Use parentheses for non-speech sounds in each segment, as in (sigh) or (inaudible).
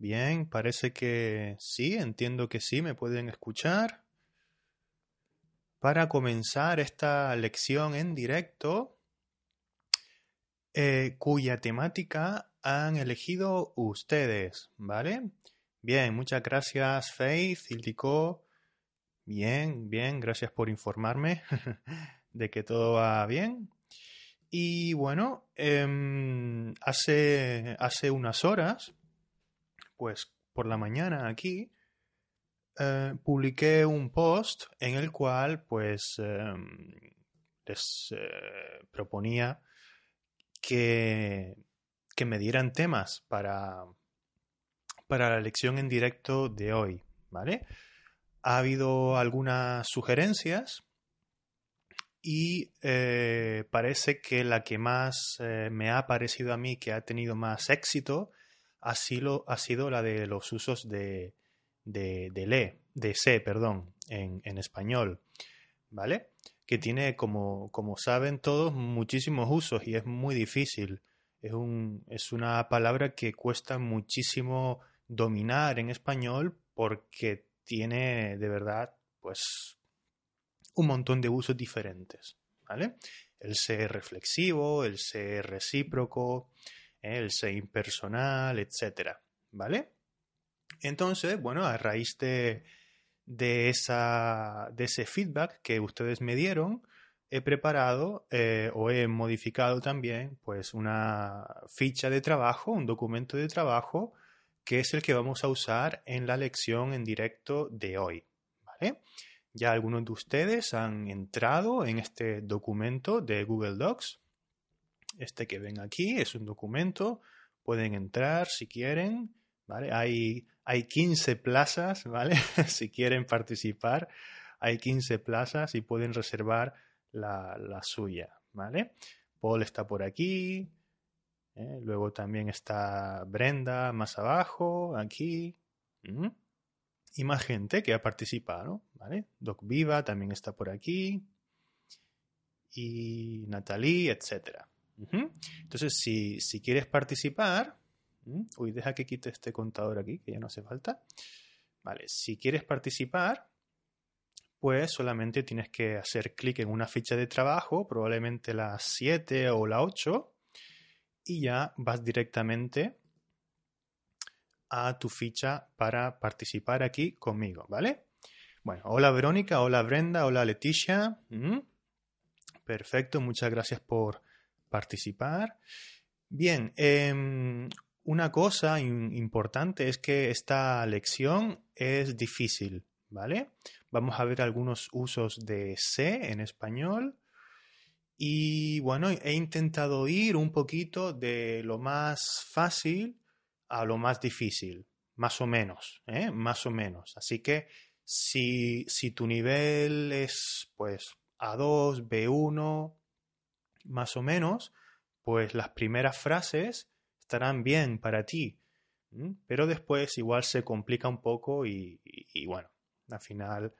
Bien, parece que sí, entiendo que sí, me pueden escuchar. Para comenzar esta lección en directo, eh, cuya temática han elegido ustedes, ¿vale? Bien, muchas gracias Faith, Ildiko. Bien, bien, gracias por informarme (laughs) de que todo va bien. Y bueno, em, hace, hace unas horas pues por la mañana aquí eh, publiqué un post en el cual pues em, les eh, proponía que, que, me dieran temas para, para la lección en directo de hoy, ¿vale? Ha habido algunas sugerencias y eh, parece que la que más me ha parecido a mí que ha tenido más éxito ha sido, ha sido la de los usos de, de, de le, de se, perdón, en, en, español, ¿vale? Que tiene, como, como saben todos, muchísimos usos y es muy difícil. Es, un, es una palabra que cuesta muchísimo dominar en español porque tiene de verdad, pues, un montón de usos diferentes, ¿vale? El ser reflexivo, el ser recíproco, el ser impersonal, etcétera, ¿vale? Entonces, bueno, a raíz de, de, esa, de ese feedback que ustedes me dieron, he preparado eh, o he modificado también pues una ficha de trabajo, un documento de trabajo que es el que vamos a usar en la lección en directo de hoy, ¿vale? Ya algunos de ustedes han entrado en este documento de Google Docs este que ven aquí es un documento, pueden entrar si quieren. Hay, hay 15 plazas, (laughs) ¿vale? si quieren participar, hay 15 plazas y pueden reservar la, suya. Paul está por aquí, ¿eh? luego también está Brenda más abajo, aquí, y más gente que ha participado, ¿vale? Doc Viva también está por aquí, y Natalie, etcétera. Entonces, si, si, quieres participar, uy, deja que quite este contador aquí, que ya no hace falta. Vale, si quieres participar, pues solamente tienes que hacer clic en una ficha de trabajo, probablemente la 7 o la 8, y ya vas directamente a tu ficha para participar aquí conmigo, ¿vale? Bueno, hola Verónica, hola Brenda, hola Leticia. Perfecto, muchas gracias por participar. Bien, em, una cosa importante es que esta lección es difícil, ¿vale? Vamos a ver algunos usos de C en español. Y bueno, he intentado ir un poquito de lo más fácil a lo más difícil, más o menos, ¿eh? más o menos. Así que si, si tu nivel es pues A2, B1, más o menos, pues las primeras frases estarán bien para ti, pero después igual se complica un poco y, bueno, al final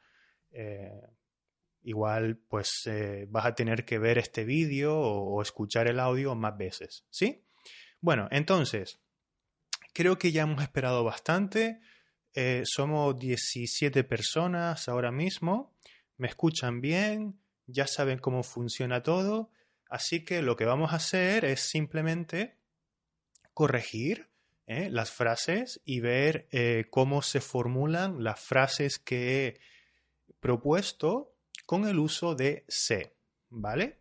eh, igual pues eh, vas a tener que ver este vídeo o, escuchar el audio más veces, ¿sí? Bueno, entonces, creo que ya hemos esperado bastante. Eh, somos 17 personas ahora mismo. Me escuchan bien, ya saben cómo funciona todo. Así que lo que vamos a hacer es simplemente corregir ¿eh? las frases y ver eh, cómo se formulan las frases que he propuesto con el uso de se, ¿vale?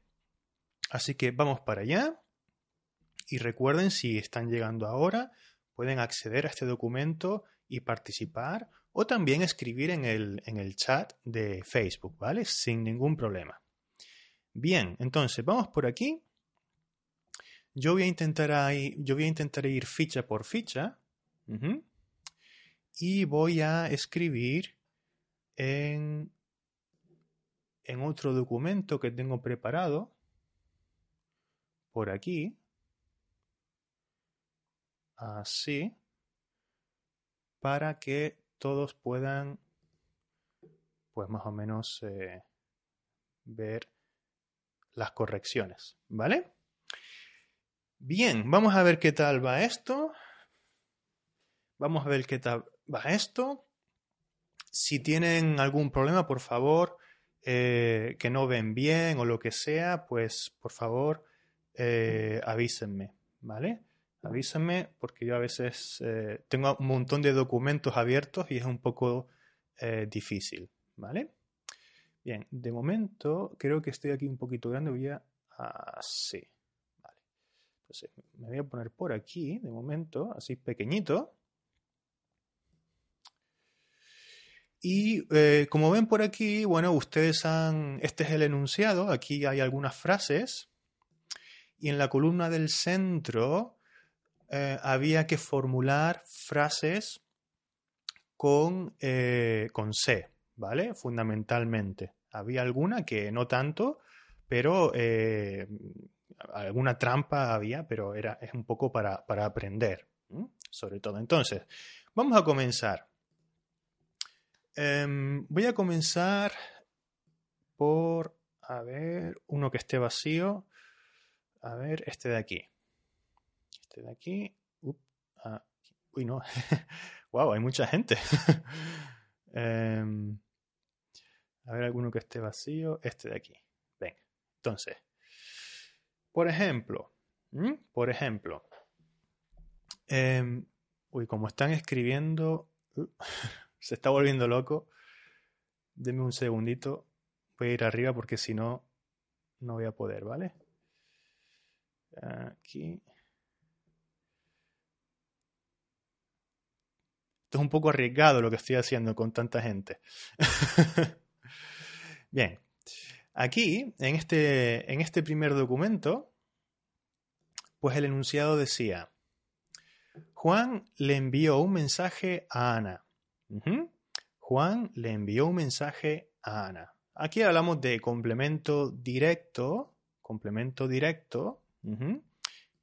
Así que vamos para allá y recuerden si están llegando ahora, pueden acceder a este documento y participar o también escribir en el, en el chat de Facebook, ¿vale? Sin ningún problema. Bien, entonces vamos por aquí. Yo voy a intentar, yo voy a intentar ir ficha por ficha. Y voy a escribir en, en otro documento que tengo preparado. Por aquí. Así. Para que todos puedan, pues más o menos, eh, ver las correcciones, ¿vale? Bien, vamos a ver qué tal va esto. Vamos a ver qué tal va esto. Si tienen algún problema, por favor, eh, que no ven bien o lo que sea, pues por favor eh, avísenme, ¿vale? Avísenme porque yo a veces eh, tengo un montón de documentos abiertos y es un poco difícil, ¿vale? Bien, de momento creo que estoy aquí un poquito grande, voy a... Así, vale. Entonces me voy a poner por aquí, de momento, así pequeñito. Y eh, como ven por aquí, bueno, ustedes han, este es el enunciado, aquí hay algunas frases, y en la columna del centro eh, había que formular frases con, eh, con C, ¿vale? Fundamentalmente. Había alguna que no tanto, pero alguna trampa había, pero era, es un poco para, para aprender, sobre todo. Entonces, vamos a comenzar. Em, voy a comenzar por, a ver, uno que esté vacío. A ver, este de aquí. Este de aquí. Uy, no. (laughs) wow, hay mucha gente. (laughs) Em, a ver, alguno que esté vacío. Este de aquí. Venga. Entonces, por ejemplo, por ejemplo, em, uy, como están escribiendo, uh, (laughs) se está volviendo loco. Deme un segundito. Voy a ir arriba porque si no, no voy a poder, ¿vale? Aquí. Esto es un poco arriesgado lo que estoy haciendo con tanta gente. (laughs) Bien. Aquí, en este, en este primer documento, pues el enunciado decía, Juan le envió un mensaje a Ana. Juan le envió un mensaje a Ana. Aquí hablamos de complemento directo, complemento directo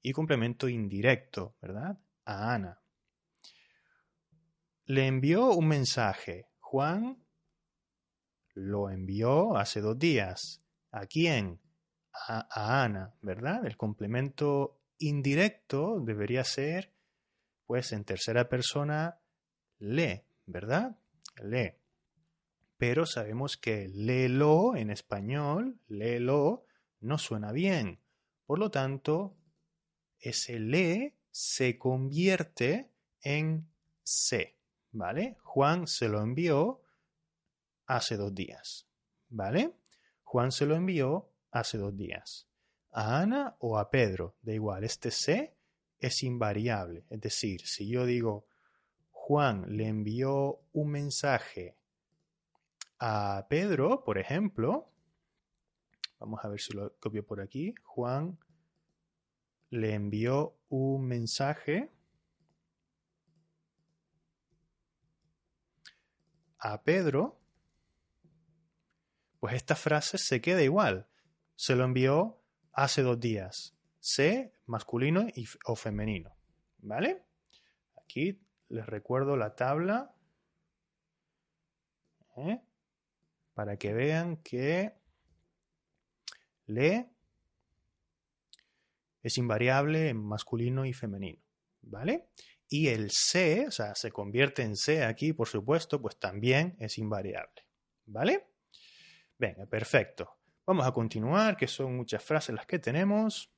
y complemento indirecto, ¿verdad? A Ana. Le envió un mensaje. Juan lo envió hace dos días. ¿A quién? A, Ana, ¿verdad? El complemento indirecto debería ser, pues en tercera persona, le, ¿verdad? Lee. Pero sabemos que léelo en español, léelo, no suena bien. Por lo tanto, ese le se convierte en se, ¿vale? Juan se lo envió hace dos días, ¿vale? Juan se lo envió hace dos días. A Ana o a Pedro, da igual, este se es invariable. Es decir, si yo digo Juan le envió un mensaje a Pedro, por ejemplo, vamos a ver si lo copio por aquí, Juan le envió un mensaje a Pedro, pues esta frase se queda igual. Se lo envió hace dos días. C, masculino o femenino. ¿Vale? Aquí les recuerdo la tabla ¿eh? para que vean que le es invariable en masculino y femenino, ¿vale? Y el se, o sea, se convierte en se aquí, por supuesto, pues también es invariable, ¿vale? Venga, perfecto. Vamos a continuar, que son muchas frases las que tenemos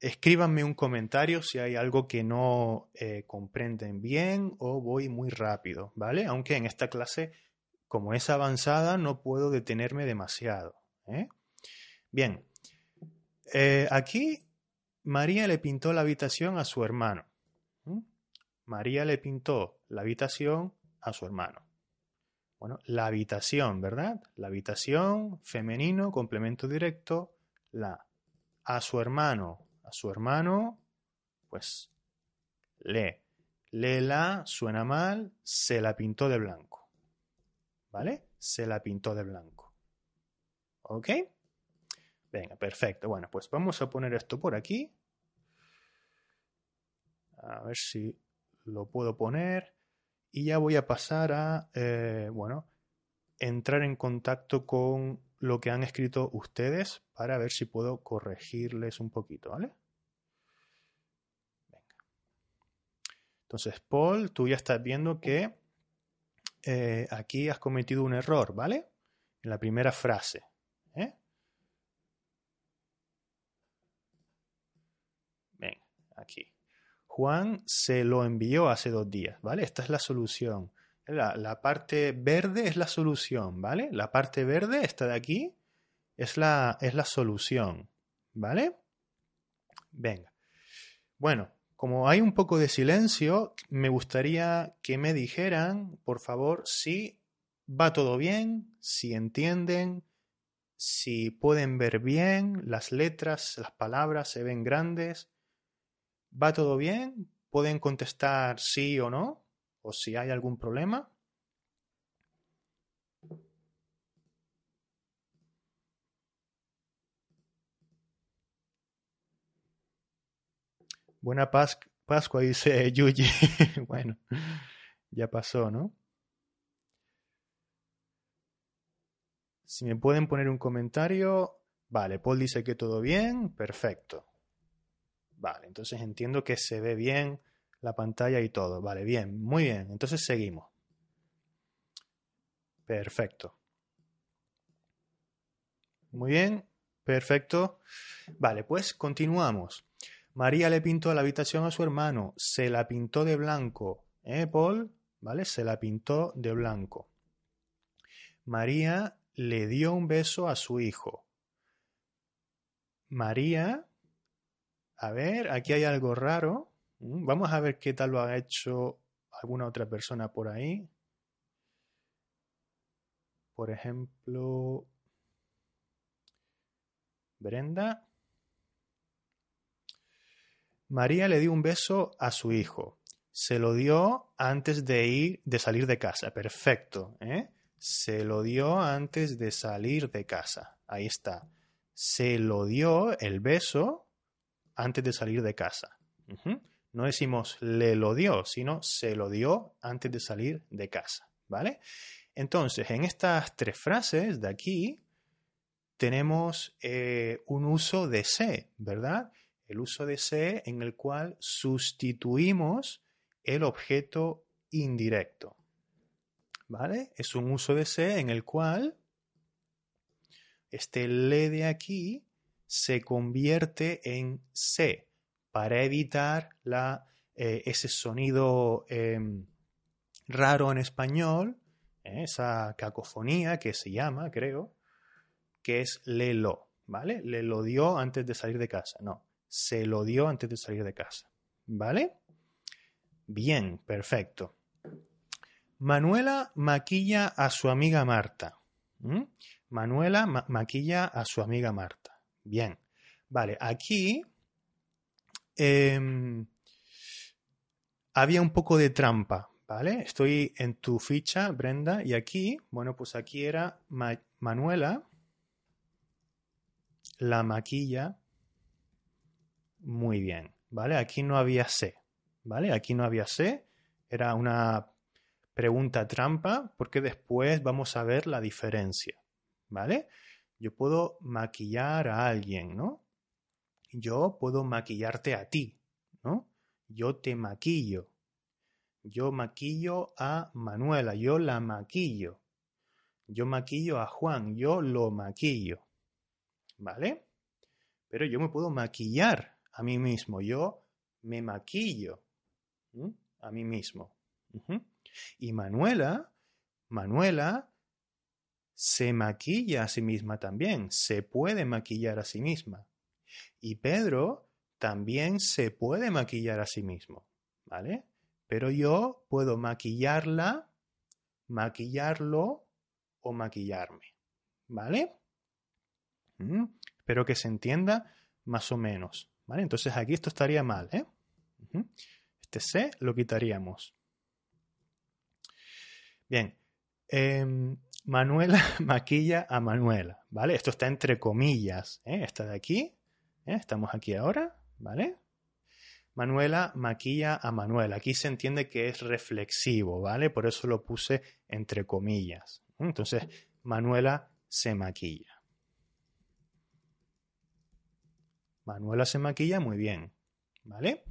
escríbanme un comentario si hay algo que no eh, comprenden bien o voy muy rápido, ¿vale? Aunque en esta clase, como es avanzada, no puedo detenerme demasiado. ¿eh? Bien, eh, aquí María le pintó la habitación a su hermano. María le pintó la habitación a su hermano. Bueno, la habitación, ¿verdad? La habitación, femenino, complemento directo, la. A su hermano, a su hermano, pues lee. la suena mal, se la pintó de blanco. ¿Vale? Se la pintó de blanco. ¿Ok? Venga, perfecto. Bueno, pues vamos a poner esto por aquí. A ver si lo puedo poner. Y ya voy a pasar a, eh, bueno, entrar en contacto con lo que han escrito ustedes para ver si puedo corregirles un poquito, ¿vale? Venga. Entonces, Paul, tú ya estás viendo que eh, aquí has cometido un error, ¿vale? En la primera frase. ¿eh? Ven, aquí. Juan se lo envió hace dos días, ¿vale? Esta es la solución. La, parte verde es la solución, ¿vale? La parte verde, esta de aquí, es la, es la solución, ¿vale? Venga. Bueno, como hay un poco de silencio, me gustaría que me dijeran, por favor, si va todo bien, si entienden, si pueden ver bien las letras, las palabras se ven grandes. ¿Va todo bien? ¿Pueden contestar sí o no? ¿O si hay algún problema? Buena Pascua, dice (laughs) Yuji. bueno, ya pasó, ¿no? Si me pueden poner un comentario. Vale, Paul dice que todo bien. Perfecto. Vale, entonces entiendo que se ve bien la pantalla y todo. Vale, bien, muy bien. Entonces seguimos. Perfecto. Muy bien, perfecto. Vale, pues continuamos. María le pintó la habitación a su hermano, se la pintó de blanco. ¿Eh, Paul? ¿Vale? Se la pintó de blanco. María le dio un beso a su hijo. María, a ver, aquí hay algo raro. Mm, vamos a ver qué tal lo ha hecho alguna otra persona por ahí. Por ejemplo, Brenda. María le dio un beso a su hijo. Se lo dio antes de ir, de salir de casa. Perfecto. ¿eh? Se lo dio antes de salir de casa. Ahí está. Se lo dio el beso antes de salir de casa. No decimos le lo dio, sino se lo dio antes de salir de casa. ¿Vale? Entonces, en estas tres frases de aquí tenemos eh, un uso de se, ¿verdad? el uso de se en el cual sustituimos el objeto indirecto. ¿Vale? Es un uso de se en el cual este le de aquí se convierte en se para evitar la, eh, ese sonido em, raro en español, eh, esa cacofonía que se llama, creo, que es le lo, ¿vale? Le lo dio antes de salir de casa. No, se lo dio antes de salir de casa. ¿Vale? Bien, perfecto. Manuela maquilla a su amiga Marta. Manuela maquilla a su amiga Marta. Bien. Vale, aquí em, había un poco de trampa, ¿vale? Estoy en tu ficha, Brenda, y aquí, bueno, pues aquí era Manuela la maquilla muy bien, ¿vale? Aquí no había C, ¿vale? Aquí no había C, era una pregunta trampa porque después vamos a ver la diferencia, ¿vale? Yo puedo maquillar a alguien, ¿no? Yo puedo maquillarte a ti, ¿no? Yo te maquillo. Yo maquillo a Manuela, yo la maquillo. Yo maquillo a Juan, yo lo maquillo. ¿Vale? Pero yo me puedo maquillar a mí mismo. Yo me maquillo a mí mismo. Y Manuela, Manuela se maquilla a sí misma también, se puede maquillar a sí misma. Y Pedro también se puede maquillar a sí mismo, ¿vale? Pero yo puedo maquillarla, maquillarlo o maquillarme, ¿vale? Espero que se entienda más o menos. Entonces aquí esto estaría mal, ¿eh? Este C lo quitaríamos. Bien. Em, Manuela (laughs) maquilla a Manuela, ¿vale? Esto está entre comillas, ¿eh? Esta de aquí, ¿eh? estamos aquí ahora, ¿vale? Manuela maquilla a Manuela. Aquí se entiende que es reflexivo, ¿vale? Por eso lo puse entre comillas. Entonces, Manuela se maquilla. Manuela se maquilla muy bien, ¿vale?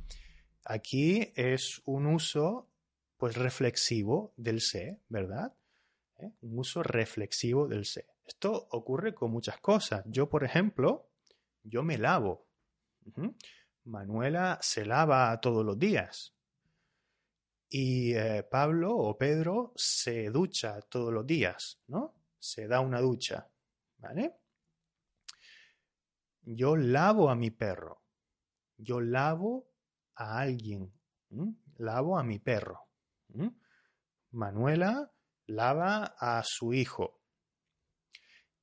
aquí es un uso pues reflexivo del se, ¿verdad? ¿Eh? Un uso reflexivo del se. Esto ocurre con muchas cosas. Yo, por ejemplo, yo me lavo. Manuela se lava todos los días. Y eh, Pablo o Pedro se ducha todos los días, ¿no? Se da una ducha, ¿vale? Yo lavo a mi perro. Yo lavo a alguien. Lavo a mi perro. Manuela lava a su hijo.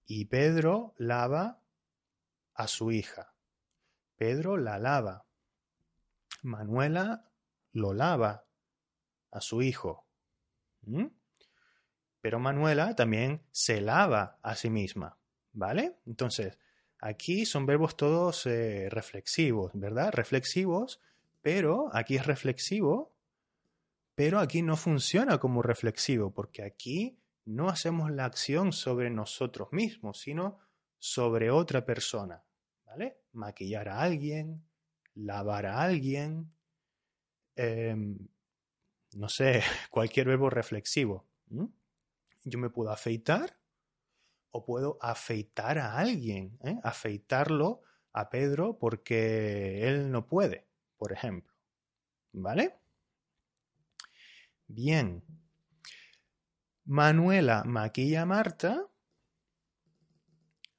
Y Pedro lava a su hija. Pedro la lava. Manuela lo lava a su hijo. Pero Manuela también se lava a sí misma. ¿Vale? Entonces, aquí son verbos todos eh, reflexivos, ¿verdad? Reflexivos, pero aquí es reflexivo, pero aquí no funciona como reflexivo, porque aquí no hacemos la acción sobre nosotros mismos, sino sobre otra persona. ¿Vale? Maquillar a alguien, lavar a alguien, em, no sé, (laughs) cualquier verbo reflexivo. Yo me puedo afeitar o puedo afeitar a alguien, ¿eh? afeitarlo a Pedro porque él no puede, por ejemplo. ¿Vale? Bien. Manuela maquilla a Marta.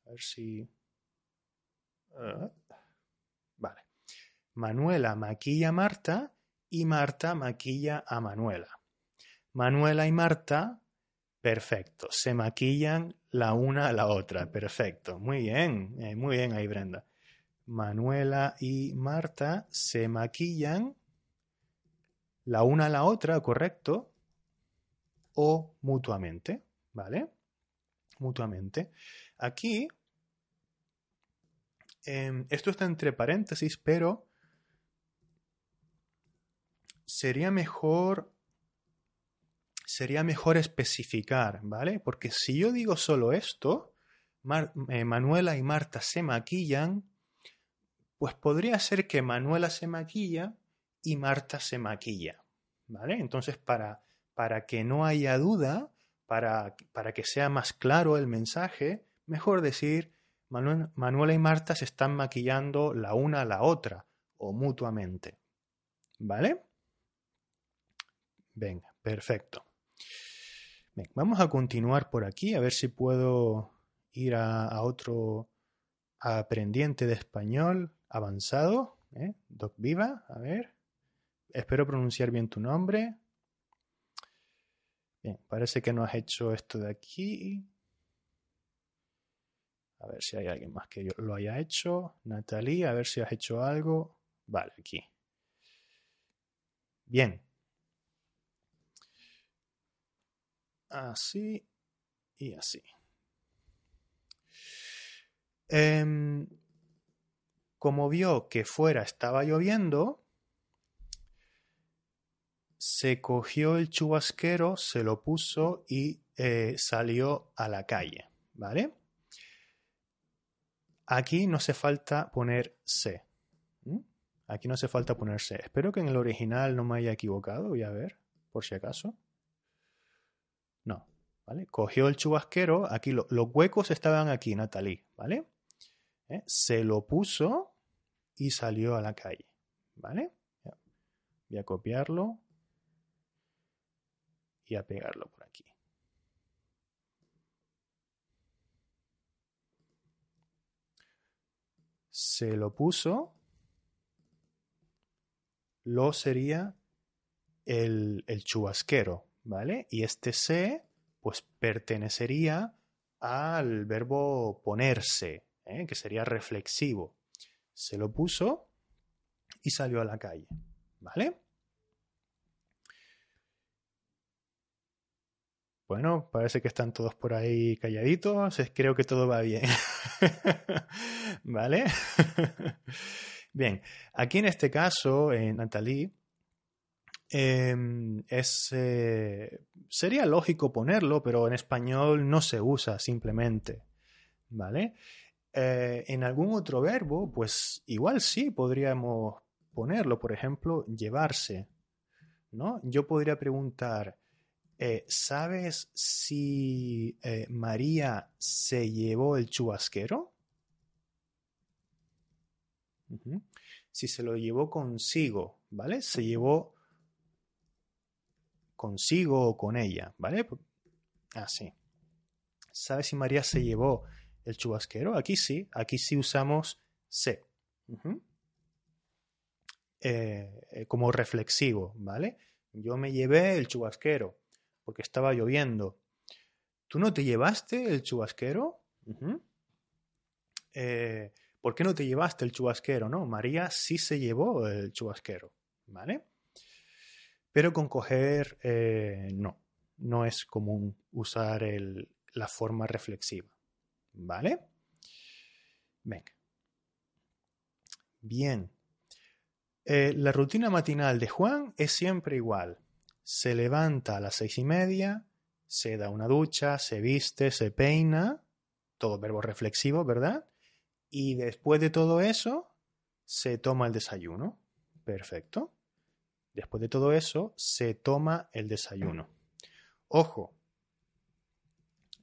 A ver si... Ah, vale. Manuela maquilla a Marta y Marta maquilla a Manuela. Manuela y Marta, perfecto, se maquillan la una a la otra, perfecto, muy bien, eh, muy bien ahí Brenda. Manuela y Marta se maquillan la una a la otra, correcto, o mutuamente, ¿vale? Mutuamente. Aquí, em, esto está entre paréntesis, pero sería mejor sería mejor especificar, ¿vale? Porque si yo digo solo esto, eh, Manuela y Marta se maquillan, pues podría ser que Manuela se maquilla y Marta se maquilla, ¿vale? Entonces, para, para que no haya duda, para, para, que sea más claro el mensaje, mejor decir Manuela y Marta se están maquillando la una a la otra o mutuamente, ¿vale? Venga, perfecto. vamos a continuar por aquí, a ver si puedo ir a, otro aprendiente de español avanzado. ¿eh? Doc Viva, a ver. Espero pronunciar bien tu nombre. Bien, parece que no has hecho esto de aquí. A ver si hay alguien más que yo lo haya hecho. Natalie, a ver si has hecho algo. Vale, aquí. Bien, así y así. Em, como vio que fuera estaba lloviendo, se cogió el chubasquero, se lo puso y eh, salió a la calle. ¿Vale? Aquí no hace falta poner se. Aquí no hace falta poner se. Espero que en el original no me haya equivocado. Voy a ver, por si acaso. No, ¿vale? Cogió el chubasquero, aquí los huecos estaban aquí, Natalie, ¿vale? ¿Eh? Se lo puso y salió a la calle, ¿vale? Voy a copiarlo y a pegarlo por aquí. Se lo puso, lo sería el, el chubasquero, ¿vale? Y este se, pues pertenecería al verbo ponerse, ¿eh? que sería reflexivo. Se lo puso y salió a la calle, ¿vale? Bueno, parece que están todos por ahí calladitos. Creo que todo va bien. (laughs) ¿Vale? (laughs) bien, aquí en este caso, en Natalie, Em, es, eh, sería lógico ponerlo, pero en español no se usa simplemente. ¿Vale? Eh, en algún otro verbo, pues igual sí podríamos ponerlo. Por ejemplo, llevarse. ¿no? Yo podría preguntar, eh, ¿sabes si eh, María se llevó el chubasquero? Si se lo llevó consigo, ¿vale? Se llevó consigo o con ella, ¿vale? Así. Ah, ¿Sabes si María se llevó el chubasquero? Aquí sí, aquí sí usamos se. Eh, como reflexivo, ¿vale? Yo me llevé el chubasquero porque estaba lloviendo. ¿Tú no te llevaste el chubasquero? Eh, ¿Por qué no te llevaste el chubasquero? No, María sí se llevó el chubasquero, ¿vale? Pero con coger eh, no, no es común usar la forma reflexiva, ¿vale? Venga. Bien. Eh, la rutina matinal de Juan es siempre igual se levanta a las seis y media, se da una ducha, se viste, se peina, todo verbo reflexivo, ¿verdad? Y después de todo eso, se toma el desayuno. Perfecto. Después de todo eso, se toma el desayuno. Ojo,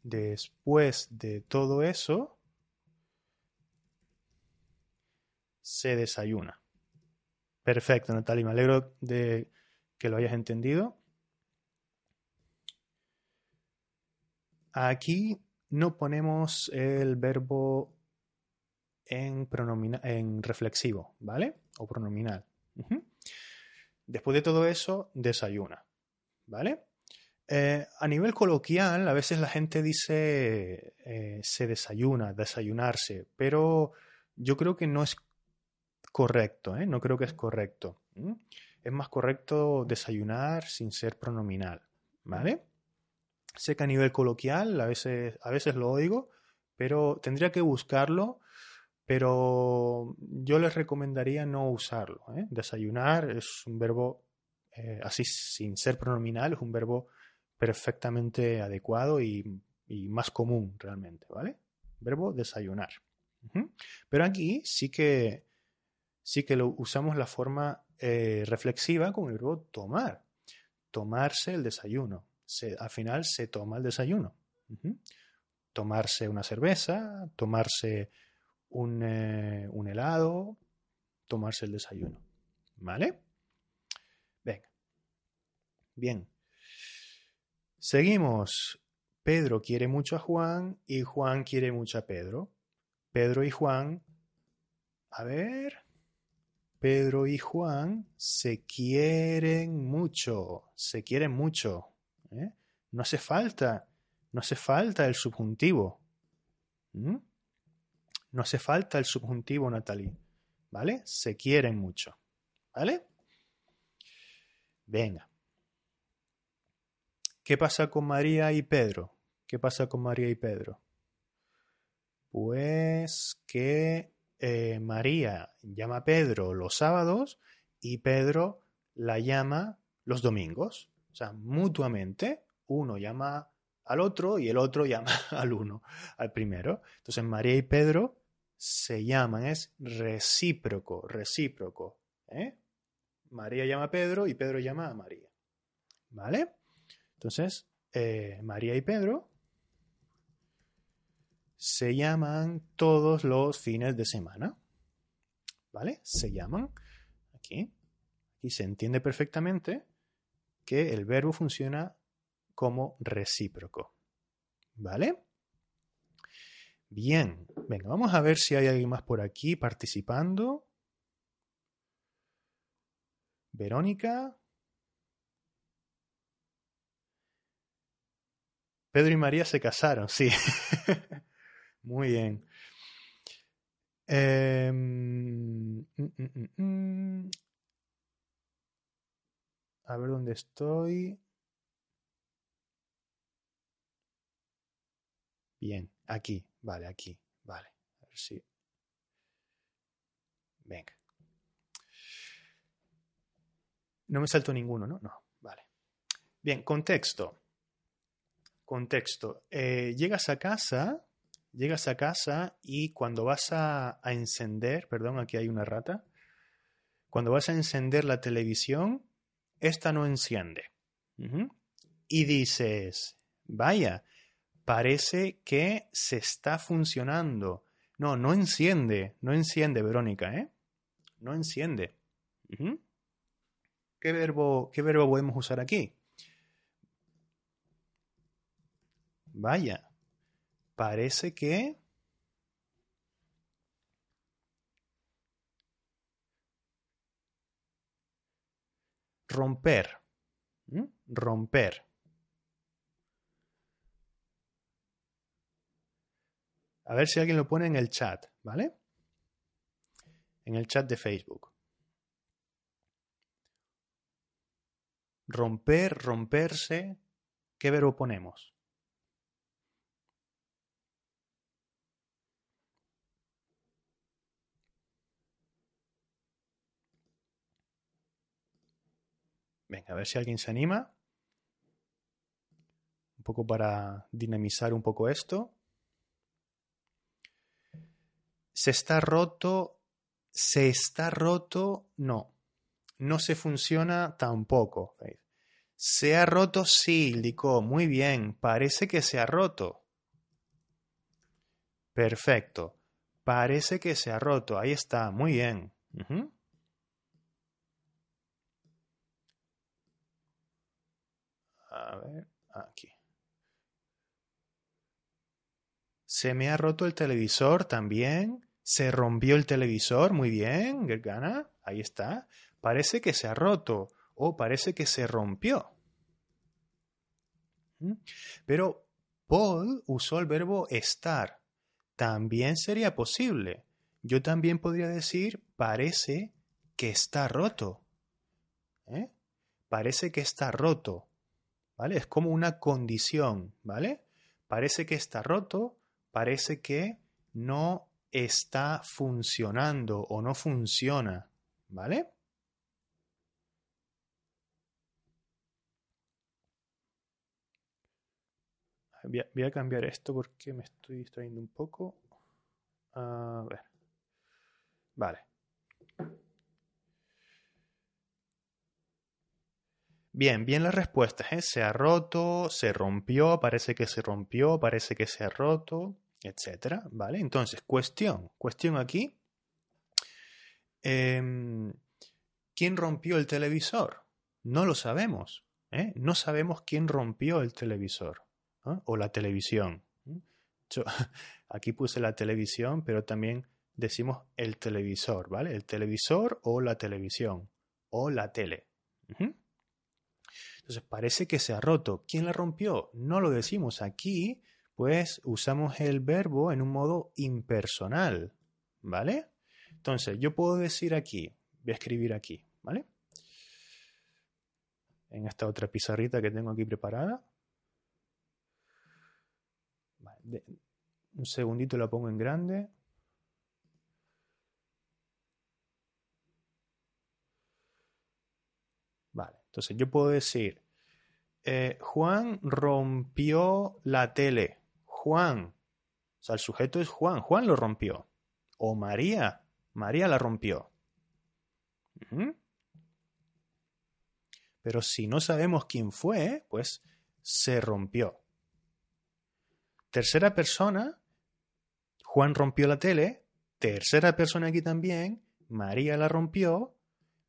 después de todo eso, se desayuna. Perfecto, Natalia. Me alegro de que lo hayas entendido. Aquí no ponemos el verbo en, en reflexivo, ¿vale? O pronominal. Después de todo eso, desayuna, ¿vale? Eh, a nivel coloquial, a veces la gente dice eh, se desayuna, desayunarse, pero yo creo que no es correcto, ¿eh? No creo que es correcto es más correcto desayunar sin ser pronominal, ¿vale? Sé que a nivel coloquial a veces, a veces lo oigo, pero tendría que buscarlo, pero yo les recomendaría no usarlo. ¿eh? Desayunar es un verbo, eh, así sin ser pronominal, es un verbo perfectamente adecuado y, más común realmente, ¿vale? Verbo desayunar. Pero aquí sí que, sí que lo usamos la forma eh, reflexiva con el verbo tomar. Tomarse el desayuno. al final se toma el desayuno. Tomarse una cerveza, tomarse un, eh, un, helado, tomarse el desayuno. ¿Vale? Venga. Bien. Seguimos. Pedro quiere mucho a Juan y Juan quiere mucho a Pedro. Pedro y Juan. A ver. Pedro y Juan se quieren mucho, se quieren mucho. ¿eh? No hace falta, no hace falta el subjuntivo. No hace falta el subjuntivo, Natalie. ¿Vale? Se quieren mucho. ¿Vale? Venga. ¿Qué pasa con María y Pedro? ¿Qué pasa con María y Pedro? Pues que eh, María llama a Pedro los sábados y Pedro la llama los domingos. O sea, mutuamente uno llama al otro y el otro llama (laughs) al uno, al primero. Entonces María y Pedro se llaman, es recíproco, recíproco. ¿eh? María llama a Pedro y Pedro llama a María. ¿Vale? Entonces, eh, María y Pedro se llaman todos los fines de semana. ¿Vale? Se llaman aquí. y se entiende perfectamente que el verbo funciona como recíproco. ¿Vale? Bien, venga, vamos a ver si hay alguien más por aquí participando. Verónica. Pedro y María se casaron, sí. (laughs) Muy bien. Mm, a ver dónde estoy. Bien, aquí, vale, aquí, vale. A ver si. Venga. No me salto ninguno, ¿no? No, vale. Bien, contexto. Contexto. Eh, llegas a casa Llegas a casa y cuando vas a, encender, perdón, aquí hay una rata, Cuando vas a encender la televisión, esta no enciende. Y dices, vaya, parece que se está funcionando. No, no enciende, no enciende, Verónica, ¿eh? No enciende. ¿Qué, verbo, ¿Qué verbo podemos usar aquí? Vaya, parece que... Romper. Romper. A ver si alguien lo pone en el chat, ¿vale? En el chat de Facebook. Romper, romperse. ¿Qué verbo ponemos? Venga, a ver si alguien se anima. Un poco para dinamizar un poco esto. Se está roto. Se está roto. No. No se funciona tampoco. Se ha roto, sí, indicó. Muy bien. Parece que se ha roto. Perfecto. Parece que se ha roto. Ahí está. Muy bien. A ver, aquí. Se me ha roto el televisor también. Se rompió el televisor. Muy bien, Gergana. Ahí está. Parece que se ha roto o parece que se rompió. ¿Mm? Pero Paul usó el verbo estar. También sería posible. Yo también podría decir parece que está roto. ¿Eh? Parece que está roto. ¿Vale? Es como una condición, ¿vale? Parece que está roto, parece que no está funcionando o no funciona, ¿vale? Voy a, cambiar esto porque me estoy distrayendo un poco. A ver. Vale. Bien, bien las respuestas. ¿eh? Se ha roto, se rompió, parece que se rompió, parece que se ha roto, etc. ¿Vale? Entonces, cuestión. Cuestión aquí. Em, ¿Quién rompió el televisor? No lo sabemos. ¿eh? No sabemos quién rompió el televisor o la televisión. Yo, (laughs) aquí puse la televisión, pero también decimos el televisor, ¿vale? El televisor o la televisión o la tele. Entonces parece que se ha roto. ¿Quién la rompió? No lo decimos aquí, pues usamos el verbo en un modo impersonal, ¿vale? Entonces yo puedo decir aquí, voy a escribir aquí, ¿vale? En esta otra pizarrita que tengo aquí preparada. un segundito la pongo en grande. Vale, entonces yo puedo decir, eh, Juan rompió la tele. Juan. O sea, el sujeto es Juan. Juan lo rompió. O María. María la rompió. Pero si no sabemos quién fue, pues se rompió. Tercera persona, Juan rompió la tele. Tercera persona aquí también, María la rompió.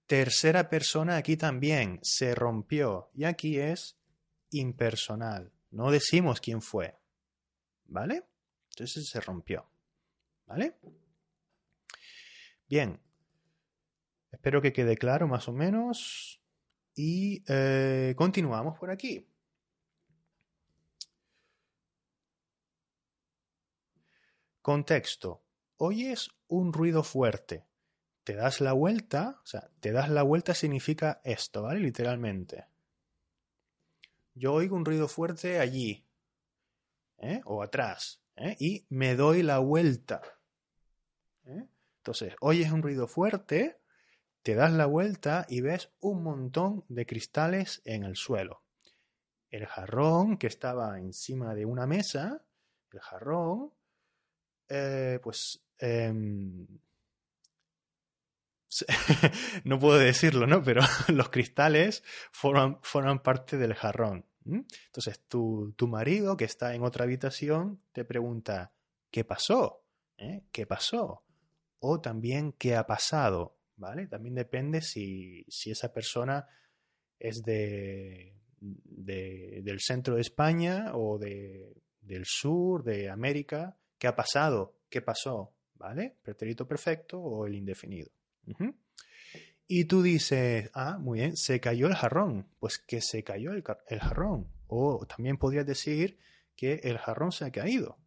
Tercera persona aquí también, se rompió. Y aquí es impersonal. No decimos quién fue. ¿Vale? Entonces se rompió. ¿Vale? Bien. Espero que quede claro más o menos. Y eh, continuamos por aquí. Contexto. Oyes un ruido fuerte. Te das la vuelta, o sea, te das la vuelta significa esto, ¿vale? Literalmente. Yo oigo un ruido fuerte allí, ¿eh? o atrás, ¿eh? y me doy la vuelta. ¿eh? Entonces, oyes un ruido fuerte, te das la vuelta y ves un montón de cristales en el suelo. El jarrón que estaba encima de una mesa, el jarrón, pues em, (laughs) no puedo decirlo, ¿no? Pero (laughs) los cristales forman, forman parte del jarrón. Entonces, tu, tu, marido que está en otra habitación te pregunta, ¿qué pasó? ¿Eh? ¿Qué pasó? O también, ¿qué ha pasado? ¿Vale? También depende si, si esa persona es de, de, del centro de España o de, del sur, de América. ¿Qué ha pasado? ¿Qué pasó? ¿Vale? Pretérito perfecto o el indefinido. Y tú dices, ah, muy bien, se cayó el jarrón. Pues que se cayó el, el jarrón. O también podrías decir que el jarrón se ha caído.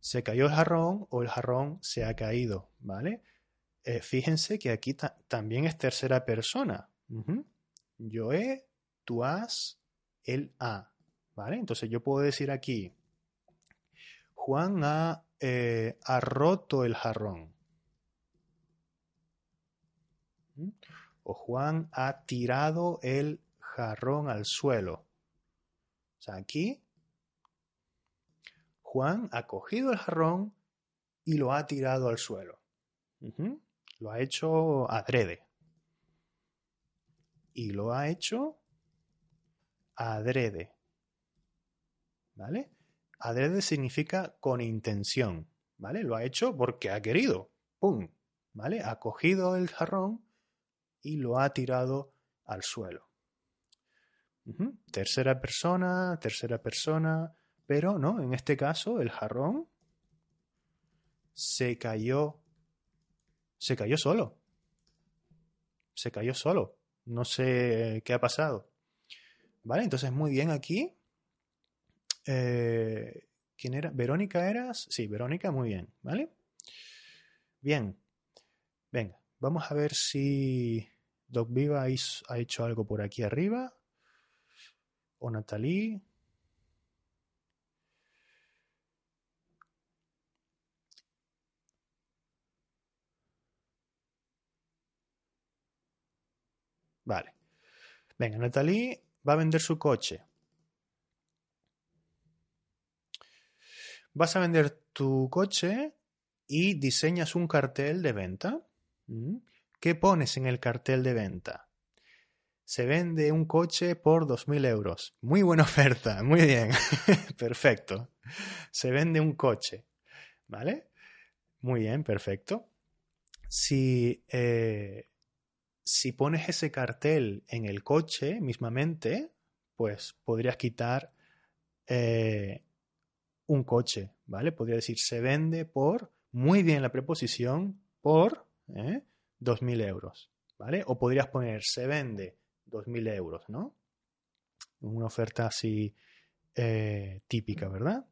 Se cayó el jarrón o el jarrón se ha caído, ¿vale? Eh, fíjense que aquí también es tercera persona. Yo he, tú has, él ha. ¿Vale? Entonces yo puedo decir aquí, Juan ha, eh, ha roto el jarrón. ¿Mm? O Juan ha tirado el jarrón al suelo. O sea, aquí Juan ha cogido el jarrón y lo ha tirado al suelo. Lo ha hecho adrede. Y lo ha hecho adrede. ¿Vale? Adrede significa con intención. ¿Vale? Lo ha hecho porque ha querido. ¡Pum! ¿Vale? Ha cogido el jarrón y lo ha tirado al suelo. Tercera persona, tercera persona, pero no, en este caso el jarrón se cayó, se cayó solo. Se cayó solo. No sé qué ha pasado. ¿Vale? Entonces, muy bien aquí. Eh, ¿Quién era? ¿Verónica eras? Sí, Verónica, muy bien. ¿Vale? Bien. Venga, vamos a ver si Doc Viva ha hecho algo por aquí arriba. O Natalie. Vale. Venga, Natalie va a vender su coche. Vas a vender tu coche y diseñas un cartel de venta. Mm. ¿Qué pones en el cartel de venta? Se vende un coche por 2.000 euros. Muy buena (laughs) oferta, muy bien. (laughs) perfecto. Se vende un coche. ¿Vale? Muy bien, perfecto. Si eh, si pones ese cartel en el coche mismamente, pues podrías quitar eh, un coche, ¿vale? Podría decir se vende por, muy bien la preposición, por ¿eh? 2.000 euros, ¿vale? O podrías poner se vende 2.000 euros, ¿no? Una oferta así eh, típica, ¿verdad?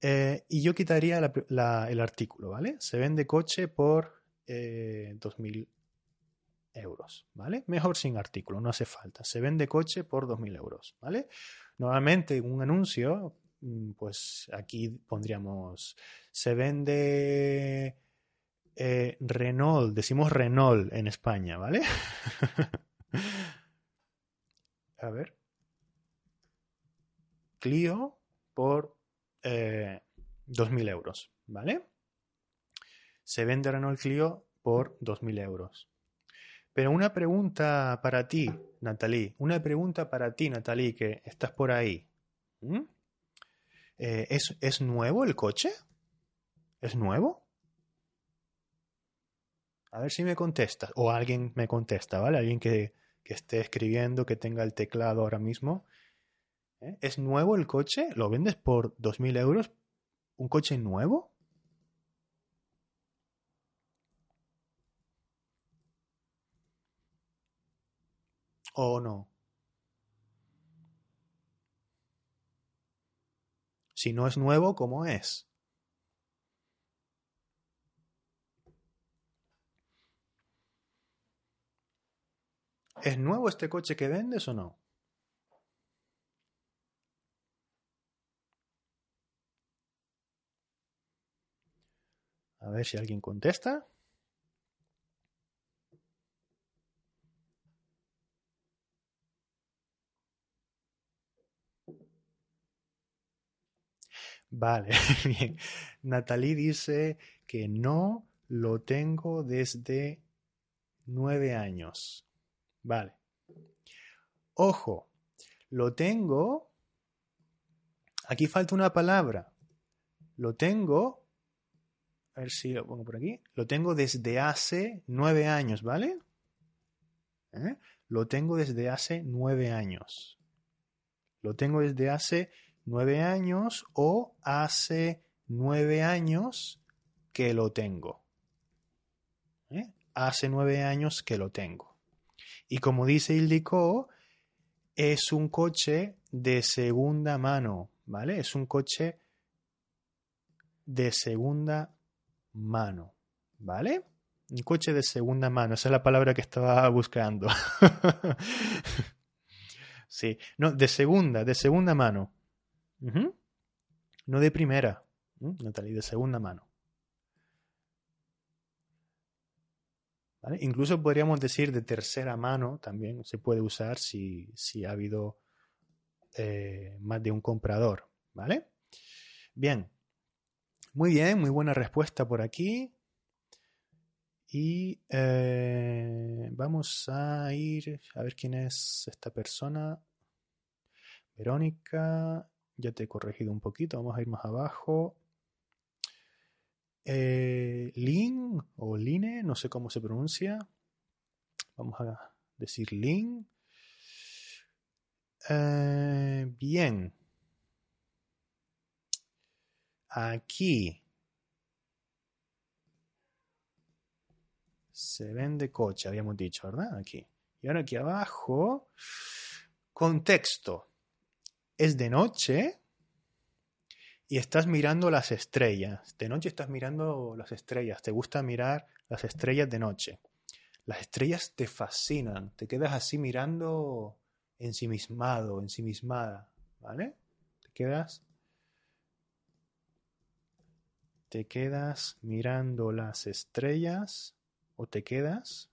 Eh, y yo quitaría el artículo, ¿vale? Se vende coche por 2.000 euros euros, ¿vale? Mejor sin artículo, no hace falta. Se vende coche por 2.000 euros, ¿vale? Normalmente un anuncio, pues aquí pondríamos, se vende eh, Renault, decimos Renault en España, ¿vale? (laughs) A ver. Clio por eh, 2.000 euros, ¿vale? Se vende Renault Clio por 2.000 euros. Pero una pregunta para ti, Natalie. Una pregunta para ti, Natalie, que estás por ahí. ¿Mm? Eh, ¿es, ¿Es nuevo el coche? ¿Es nuevo? A ver si me contestas. O alguien me contesta, ¿vale? Alguien que, que esté escribiendo, que tenga el teclado ahora mismo. ¿Eh? ¿Es nuevo el coche? ¿Lo vendes por 2.000 euros? ¿Un coche nuevo? ¿O no? Si no es nuevo, ¿cómo es? ¿Es nuevo este coche que vendes o no? A ver si alguien contesta. Vale, (laughs) bien. Natalie dice que no lo tengo desde nueve años. Vale. Ojo, lo tengo. Aquí falta una palabra. Lo tengo. A ver si lo pongo por aquí. Lo tengo desde hace nueve años, ¿vale? ¿Eh? Lo tengo desde hace nueve años. Lo tengo desde hace nueve años o hace nueve años que lo tengo. ¿Eh? Hace nueve años que lo tengo. Y como dice Ildiko, es un coche de segunda mano, ¿vale? Es un coche de segunda mano, ¿vale? Un coche de segunda mano, esa es la palabra que estaba buscando. (laughs) sí, no, de segunda, de segunda mano. No de primera, Natalie, de segunda mano. ¿Vale? Incluso podríamos decir de tercera mano también se puede usar si, si ha habido eh, más de un comprador. ¿Vale? Bien. Muy bien, muy buena respuesta por aquí. Y eh, vamos a ir a ver quién es esta persona. Verónica, ya te he corregido un poquito, vamos a ir más abajo. Eh, Lin o Line, no sé cómo se pronuncia. Vamos a decir Lin. Eh, bien. Aquí Se vende coche, habíamos dicho, ¿verdad? Aquí. Y ahora aquí abajo, contexto. Es de noche y estás mirando las estrellas. De noche estás mirando las estrellas. Te gusta mirar las estrellas de noche. Las estrellas te fascinan. Te quedas así mirando ensimismado, ensimismada. ¿Vale? Te quedas te quedas mirando las estrellas o te quedas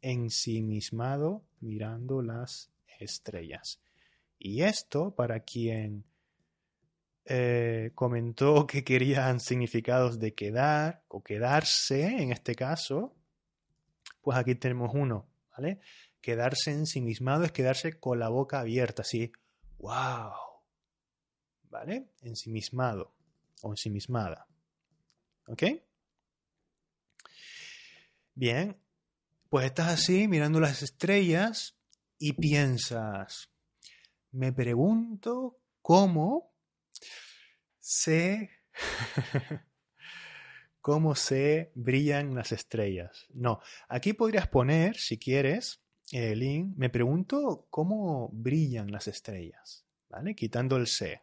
ensimismado mirando las estrellas. Y esto, para quien eh, comentó (laughs) que querían significados de quedar o quedarse, en este caso, pues aquí tenemos uno, ¿vale? Quedarse ensimismado es quedarse con la boca abierta, así, wow, ¿vale? Ensimismado o ensimismada, ¿ok? Bien, pues estás así mirando las estrellas y piensas, me pregunto cómo se... cómo se brillan las estrellas. No, aquí podrías poner, si quieres, el link, me pregunto cómo brillan las estrellas, ¿vale? Quitando el C,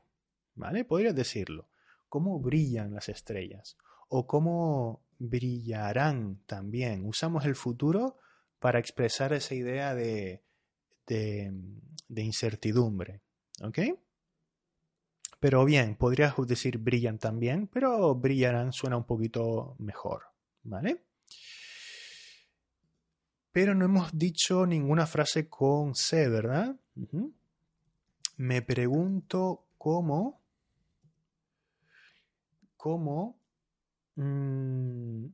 ¿vale? Podrías decirlo, cómo brillan las estrellas o cómo brillarán también. Usamos el futuro para expresar esa idea de, de, incertidumbre. ¿Ok? Pero bien, podrías decir brillan también, pero brillarán suena un poquito mejor. ¿Vale? Pero no hemos dicho ninguna frase con C, ¿verdad? Me pregunto cómo, cómo Mm.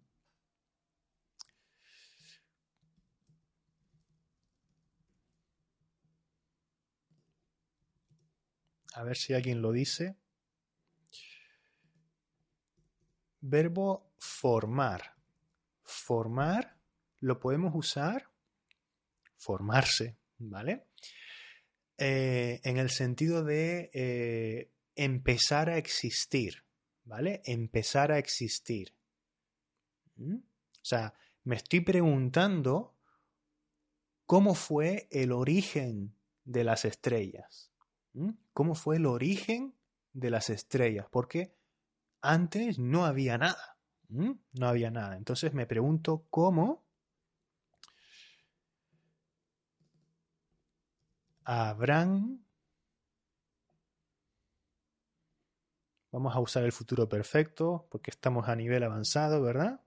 A ver si alguien lo dice. Verbo formar. Formar lo podemos usar, formarse, ¿vale? Eh, en el sentido de eh, empezar a existir. ¿vale? Empezar a existir. ¿Mm? O sea, me estoy preguntando cómo fue el origen de las estrellas. ¿Cómo fue el origen de las estrellas? Porque antes no había nada. No había nada. Entonces me pregunto cómo habrán Vamos a usar el futuro perfecto porque estamos a nivel avanzado, ¿verdad?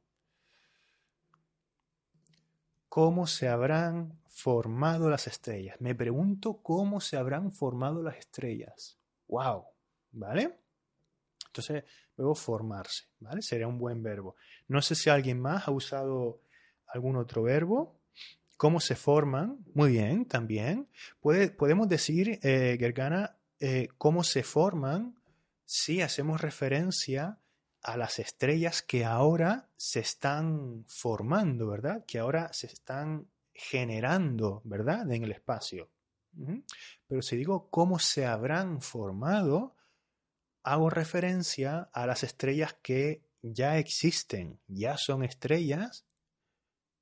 ¿Cómo se habrán formado las estrellas? Me pregunto cómo se habrán formado las estrellas. ¡Wow! ¿Vale? Entonces, luego formarse, ¿vale? Sería un buen verbo. No sé si alguien más ha usado algún otro verbo. ¿Cómo se forman? Muy bien, también. Puede, podemos decir, eh, Gergana, eh, cómo se forman si hacemos referencia a las estrellas que ahora se están formando, ¿verdad? Que ahora se están generando, ¿verdad? En el espacio. Pero si digo cómo se habrán formado, hago referencia a las estrellas que ya existen, ya son estrellas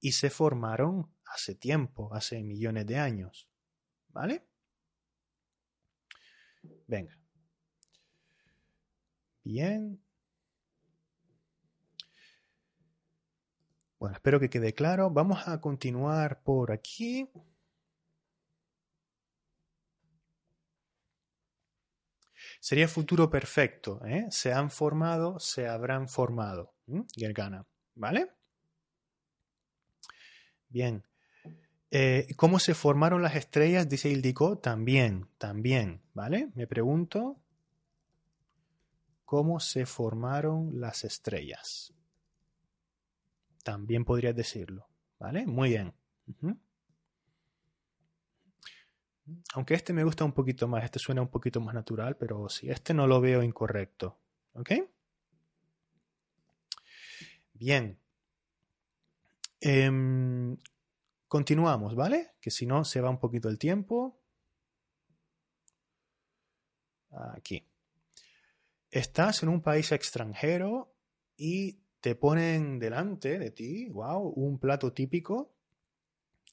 y se formaron hace tiempo, hace millones de años. ¿Vale? Venga. Bien. Bueno, espero que quede claro. Vamos a continuar por aquí. Sería futuro perfecto. ¿eh? Se han formado, se habrán formado. Gergana. ¿Vale? Bien. Eh, ¿Cómo se formaron las estrellas? Dice Ildiko. También, también. ¿Vale? Me pregunto. ¿Cómo se formaron las estrellas? También podrías decirlo. ¿Vale? Muy bien. Aunque este me gusta un poquito más, este suena un poquito más natural, pero sí, este no lo veo incorrecto. ¿Ok? Bien. Em, continuamos, ¿vale? Que si no, se va un poquito el tiempo. Aquí. Estás en un país extranjero y te ponen delante de ti, wow, un plato típico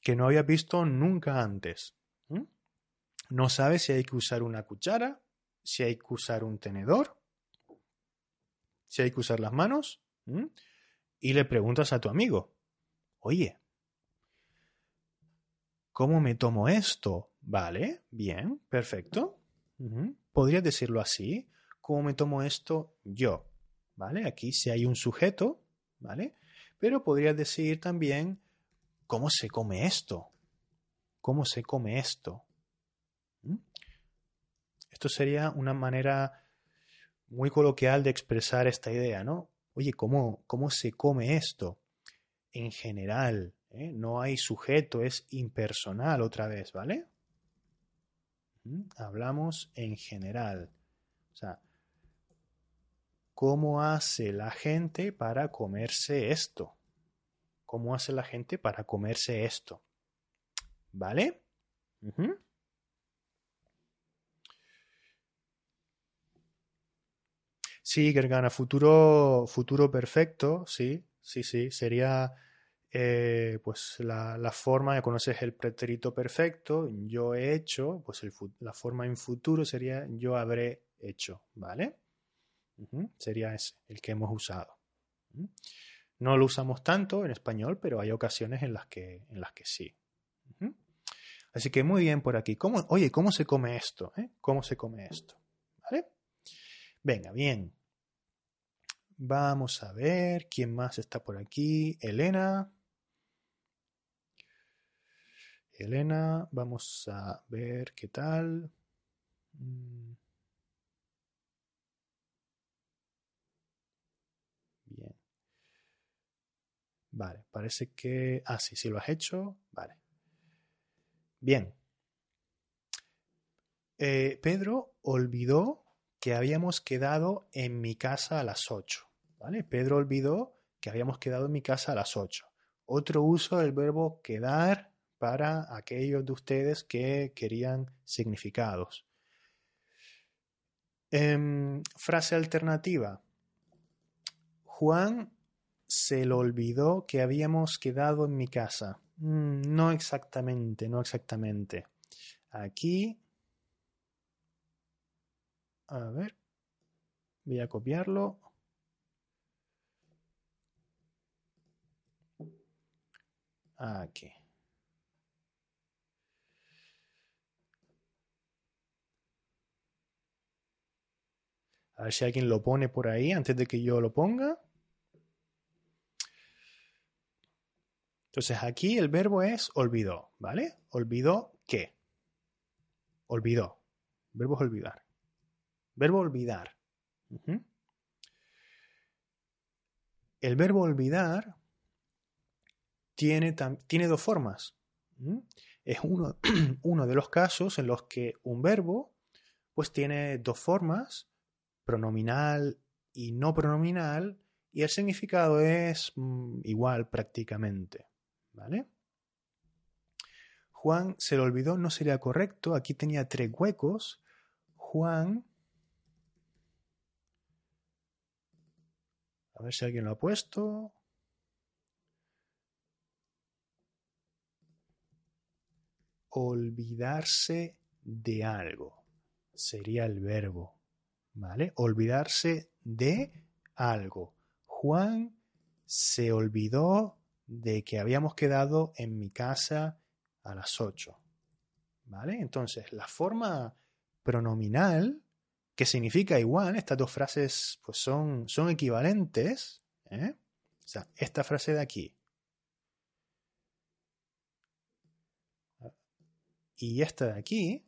que no habías visto nunca antes. No sabes si hay que usar una cuchara, si hay que usar un tenedor, si hay que usar las manos. Y le preguntas a tu amigo, oye, ¿cómo me tomo esto? Vale, bien, perfecto. Podrías decirlo así, ¿cómo me tomo esto yo? ¿Vale? Aquí si hay un sujeto, ¿vale? Pero podrías decir también, ¿cómo se come esto? ¿Cómo se come esto? Esto sería una manera muy coloquial de expresar esta idea, ¿no? Oye, ¿cómo, cómo se come esto? En general, ¿eh? no hay sujeto, es impersonal otra vez, ¿vale? Hablamos en general. O sea, ¿cómo hace la gente para comerse esto? ¿Cómo hace la gente para comerse esto? ¿Vale? Sí, Gergana, futuro, futuro perfecto, sí, sí, sí, sería eh, pues la, forma de conocer el pretérito perfecto, yo he hecho, pues la forma en futuro sería yo habré hecho, ¿vale? Sería ese, el que hemos usado. No lo usamos tanto en español, pero hay ocasiones en las que, en las que sí. Así que muy bien por aquí. ¿Cómo, oye, ¿cómo se come esto? Eh? ¿Cómo se come esto? ¿Vale? Venga, bien. Vamos a ver quién más está por aquí. Elena. Elena, vamos a ver qué tal. Mm. Bien. Vale, parece que... Ah, sí, sí lo has hecho. Vale. Bien. Eh, Pedro olvidó que habíamos quedado en mi casa a las 8. ¿vale? Pedro olvidó que habíamos quedado en mi casa a las 8. Otro uso del verbo quedar para aquellos de ustedes que querían significados. Em, frase alternativa. Juan se le olvidó que habíamos quedado en mi casa. Mm, no exactamente, no exactamente. Aquí a ver. Voy a copiarlo. Aquí. A ver si alguien lo pone por ahí antes de que yo lo ponga. Entonces aquí el verbo es olvidó, ¿vale? Olvidó qué. Olvidó. Verbo es olvidar. Verbo olvidar. El verbo olvidar tiene, tiene dos formas. Es uno, (clears throat) uno de los casos en los que un verbo pues tiene dos formas, pronominal y no pronominal, y el significado es mm, igual prácticamente. ¿Vale? Juan se le olvidó, no sería correcto. Aquí tenía tres huecos. Juan. A ver si alguien lo ha puesto. Olvidarse de algo. Sería el verbo. ¿Vale? Olvidarse de algo. Juan se olvidó de que habíamos quedado en mi casa a las 8. ¿Vale? Entonces, la forma pronominal, que significa igual, estas dos frases pues son, son equivalentes. ¿eh? O sea, esta frase de aquí y esta de aquí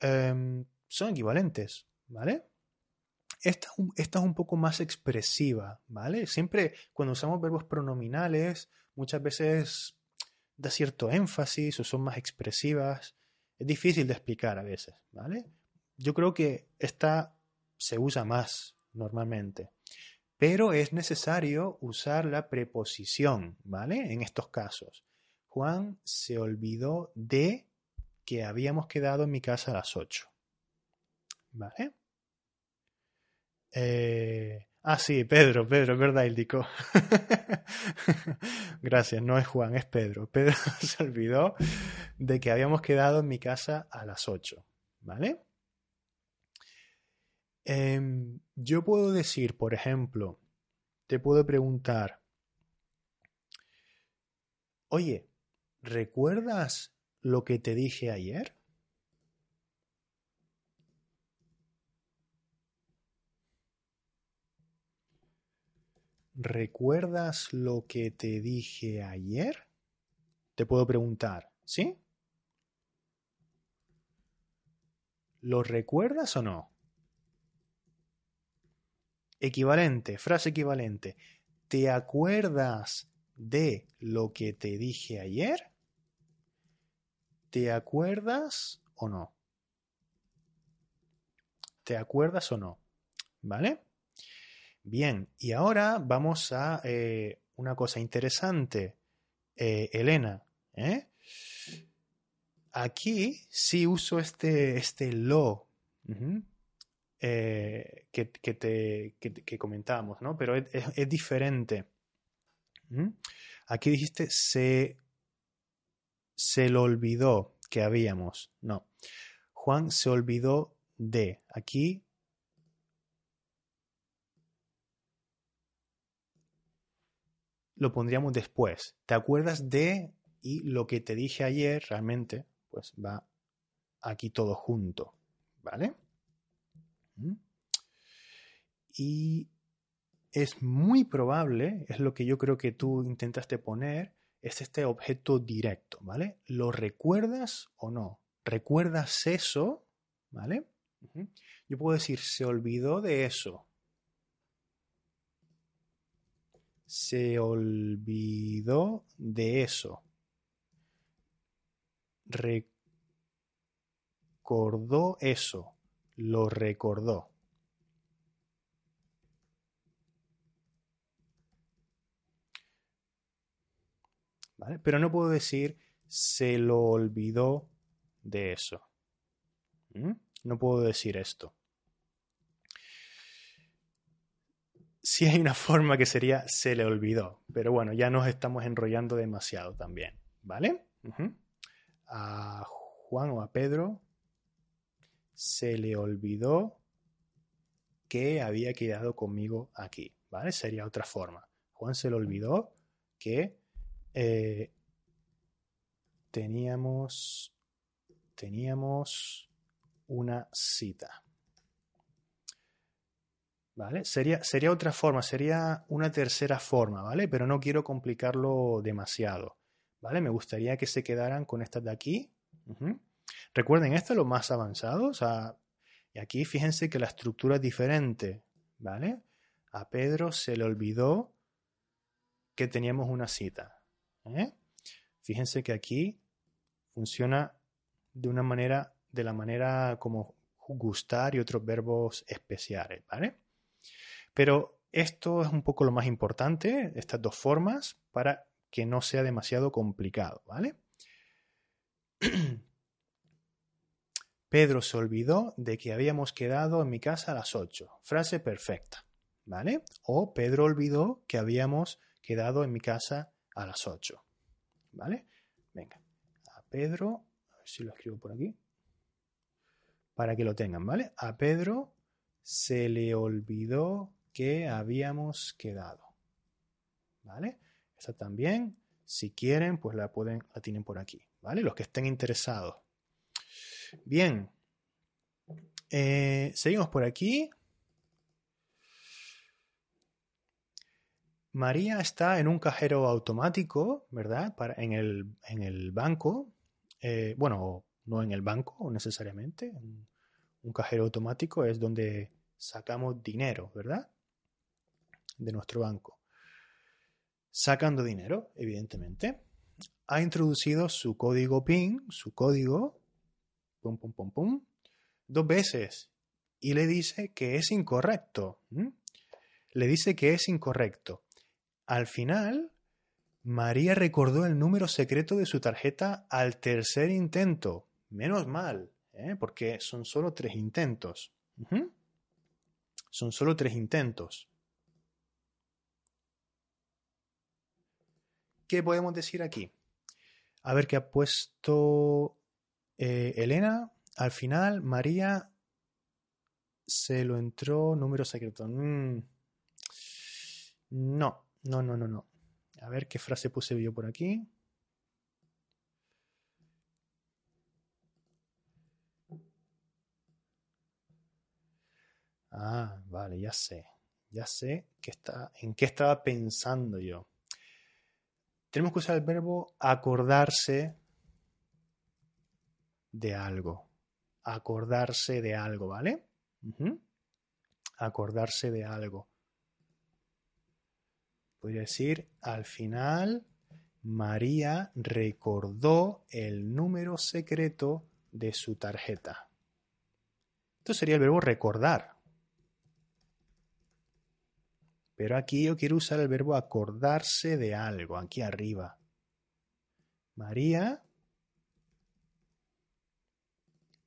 em, son equivalentes, ¿vale? Esta, es un poco más expresiva, ¿vale? Siempre cuando usamos verbos pronominales muchas veces da cierto énfasis o son más expresivas. Es difícil de explicar a veces, ¿vale? Yo creo que esta se usa más normalmente. Pero es necesario usar la preposición, ¿vale? En estos casos. Juan se olvidó de que habíamos quedado en mi casa a las 8. ¿Vale? Eh, Ah, sí, Pedro, Pedro, es verdad, indicó. (laughs) Gracias, no es Juan, es Pedro. Pedro (laughs) se olvidó de que habíamos quedado en mi casa a las 8, ¿vale? Em, yo puedo decir, por ejemplo, te puedo preguntar, oye, ¿recuerdas lo que te dije ayer? ¿Recuerdas lo que te dije ayer? Te puedo preguntar, ¿sí? ¿Lo recuerdas o no? Equivalente, frase equivalente. ¿Te acuerdas de lo que te dije ayer? ¿Te acuerdas o no? ¿Te acuerdas o no? ¿Vale? Bien, y ahora vamos a eh, una cosa interesante, eh, Elena. ¿eh? Aquí sí uso este, este lo que, que, comentábamos, ¿no? Pero es, diferente. Aquí dijiste se, se lo olvidó que habíamos. No. Juan se olvidó de. Aquí lo pondríamos después. ¿Te acuerdas de y lo que te dije ayer realmente? Pues va aquí todo junto, ¿vale? ¿Mm? Y es muy probable, es lo que yo creo que tú intentaste poner, es este objeto directo, ¿vale? ¿Lo recuerdas o no? ¿Recuerdas eso? ¿Vale? Yo puedo decir, se olvidó de eso. Se olvidó de eso. Recordó eso. Lo recordó. ¿Vale? Pero no puedo decir se lo olvidó de eso. ¿Mm? No puedo decir esto. Sí hay una forma que sería se le olvidó, pero bueno, ya nos estamos enrollando demasiado también, ¿vale? A Juan o a Pedro se le olvidó que había quedado conmigo aquí, ¿vale? Sería otra forma. Juan se le olvidó que eh, teníamos, teníamos una cita. ¿Vale? Sería, sería otra forma, sería una tercera forma, ¿vale? Pero no quiero complicarlo demasiado, ¿vale? Me gustaría que se quedaran con estas de aquí. Recuerden, esto es lo más avanzado, o y aquí fíjense que la estructura es diferente, ¿vale? A Pedro se le olvidó que teníamos una cita. ¿eh? Fíjense que aquí funciona de una manera, de la manera como gustar y otros verbos especiales, ¿vale? Pero esto es un poco lo más importante, estas dos formas, para que no sea demasiado complicado, ¿vale? (clears throat) Pedro se olvidó de que habíamos quedado en mi casa a las 8. Frase perfecta, ¿vale? O Pedro olvidó que habíamos quedado en mi casa a las 8, ¿vale? Venga, a Pedro, a ver si lo escribo por aquí, para que lo tengan, ¿vale? A Pedro se le olvidó que habíamos quedado, ¿vale? Esta también, si quieren, pues la pueden, la tienen por aquí, ¿vale? Los que estén interesados. Bien, eh, seguimos por aquí. María está en un cajero automático, ¿verdad? Para, en, el, en, el, banco. Eh, bueno, no en el banco necesariamente. Un cajero automático es donde sacamos dinero, ¿verdad? De nuestro banco. Sacando dinero, evidentemente. Ha introducido su código PIN, su código, pum, pum, pum, pum, dos veces. Y le dice que es incorrecto. Le dice que es incorrecto. Al final, María recordó el número secreto de su tarjeta al tercer intento. Menos mal, ¿eh? porque son solo tres intentos. Son solo tres intentos. ¿Qué podemos decir aquí? A ver qué ha puesto eh, Elena. Al final, María se lo entró número secreto. Mm. No, no, no, no, no. A ver qué frase puse yo por aquí. Ah, vale, ya sé. Ya sé que está, en qué estaba pensando yo. Tenemos que usar el verbo acordarse de algo. Acordarse de algo, ¿vale? Acordarse de algo. Podría decir, al final, María recordó el número secreto de su tarjeta. Esto sería el verbo recordar. Pero aquí yo quiero usar el verbo acordarse de algo, aquí arriba. María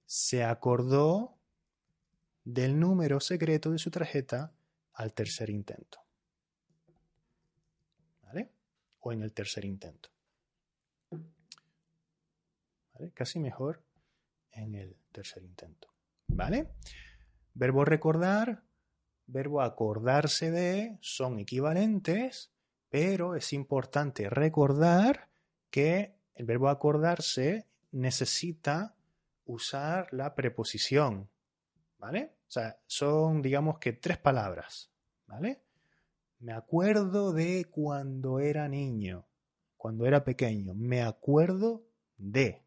se acordó del número secreto de su tarjeta al tercer intento. ¿Vale? O en el tercer intento. ¿Vale? Casi mejor en el tercer intento. ¿Vale? Verbo recordar verbo acordarse de son equivalentes, pero es importante recordar que el verbo acordarse necesita usar la preposición, ¿vale? O sea, son digamos que tres palabras, ¿vale? Me acuerdo de cuando era niño, cuando era pequeño, me acuerdo de.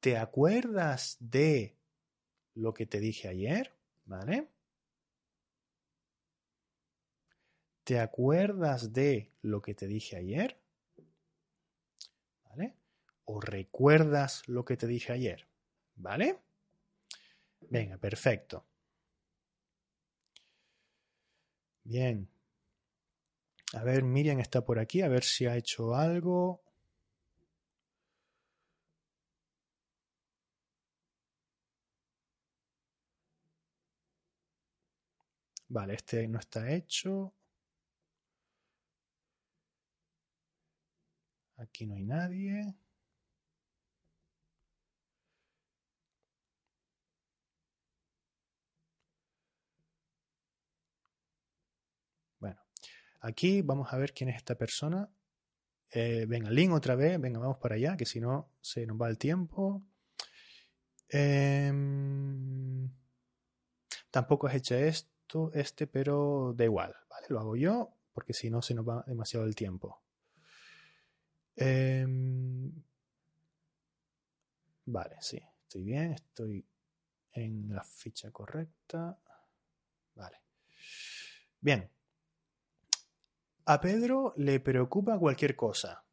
¿Te acuerdas de lo que te dije ayer? ¿Vale? ¿Te acuerdas de lo que te dije ayer? ¿Vale? ¿O recuerdas lo que te dije ayer? ¿Vale? Venga, perfecto. Bien. A ver, Miriam está por aquí, a ver si ha hecho algo. Vale, este no está hecho. Aquí no hay nadie. Bueno, aquí vamos a ver quién es esta persona. Eh, venga, Link otra vez. Venga, vamos para allá, que si no se nos va el tiempo. Em, tampoco has hecho esto, este, pero da igual, ¿vale? Lo hago yo, porque si no se nos va demasiado el tiempo. Em, vale, sí, estoy bien, estoy en la ficha correcta. Vale. Bien. A Pedro le preocupa cualquier cosa.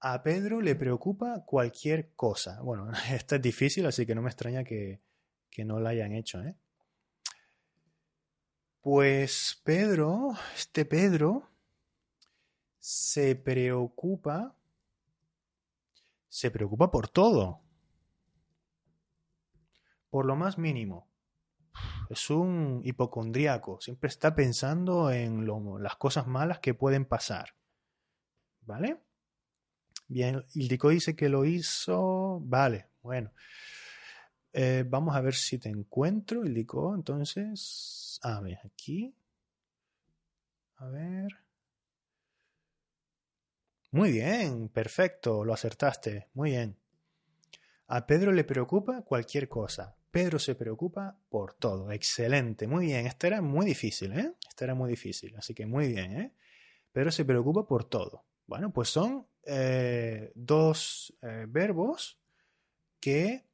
A Pedro le preocupa cualquier cosa. Bueno, (laughs) esta es difícil, así que no me extraña que, que no la hayan hecho, ¿eh? Pues Pedro, este Pedro, se preocupa, se preocupa por todo, por lo más mínimo. Es un hipocondríaco, siempre está pensando en las cosas malas que pueden pasar. ¿Vale? Bien, Ildico dice que lo hizo. Vale, bueno. Eh, vamos a ver si te encuentro, Ildico. Entonces, a ver, aquí. A ver. Muy bien, perfecto, lo acertaste. Muy bien. A Pedro le preocupa cualquier cosa. Pedro se preocupa por todo. Excelente, muy bien. Este era muy difícil, ¿eh? Este era muy difícil, así que muy bien, ¿eh? Pedro se preocupa por todo. Bueno, pues son eh, dos eh, verbos que,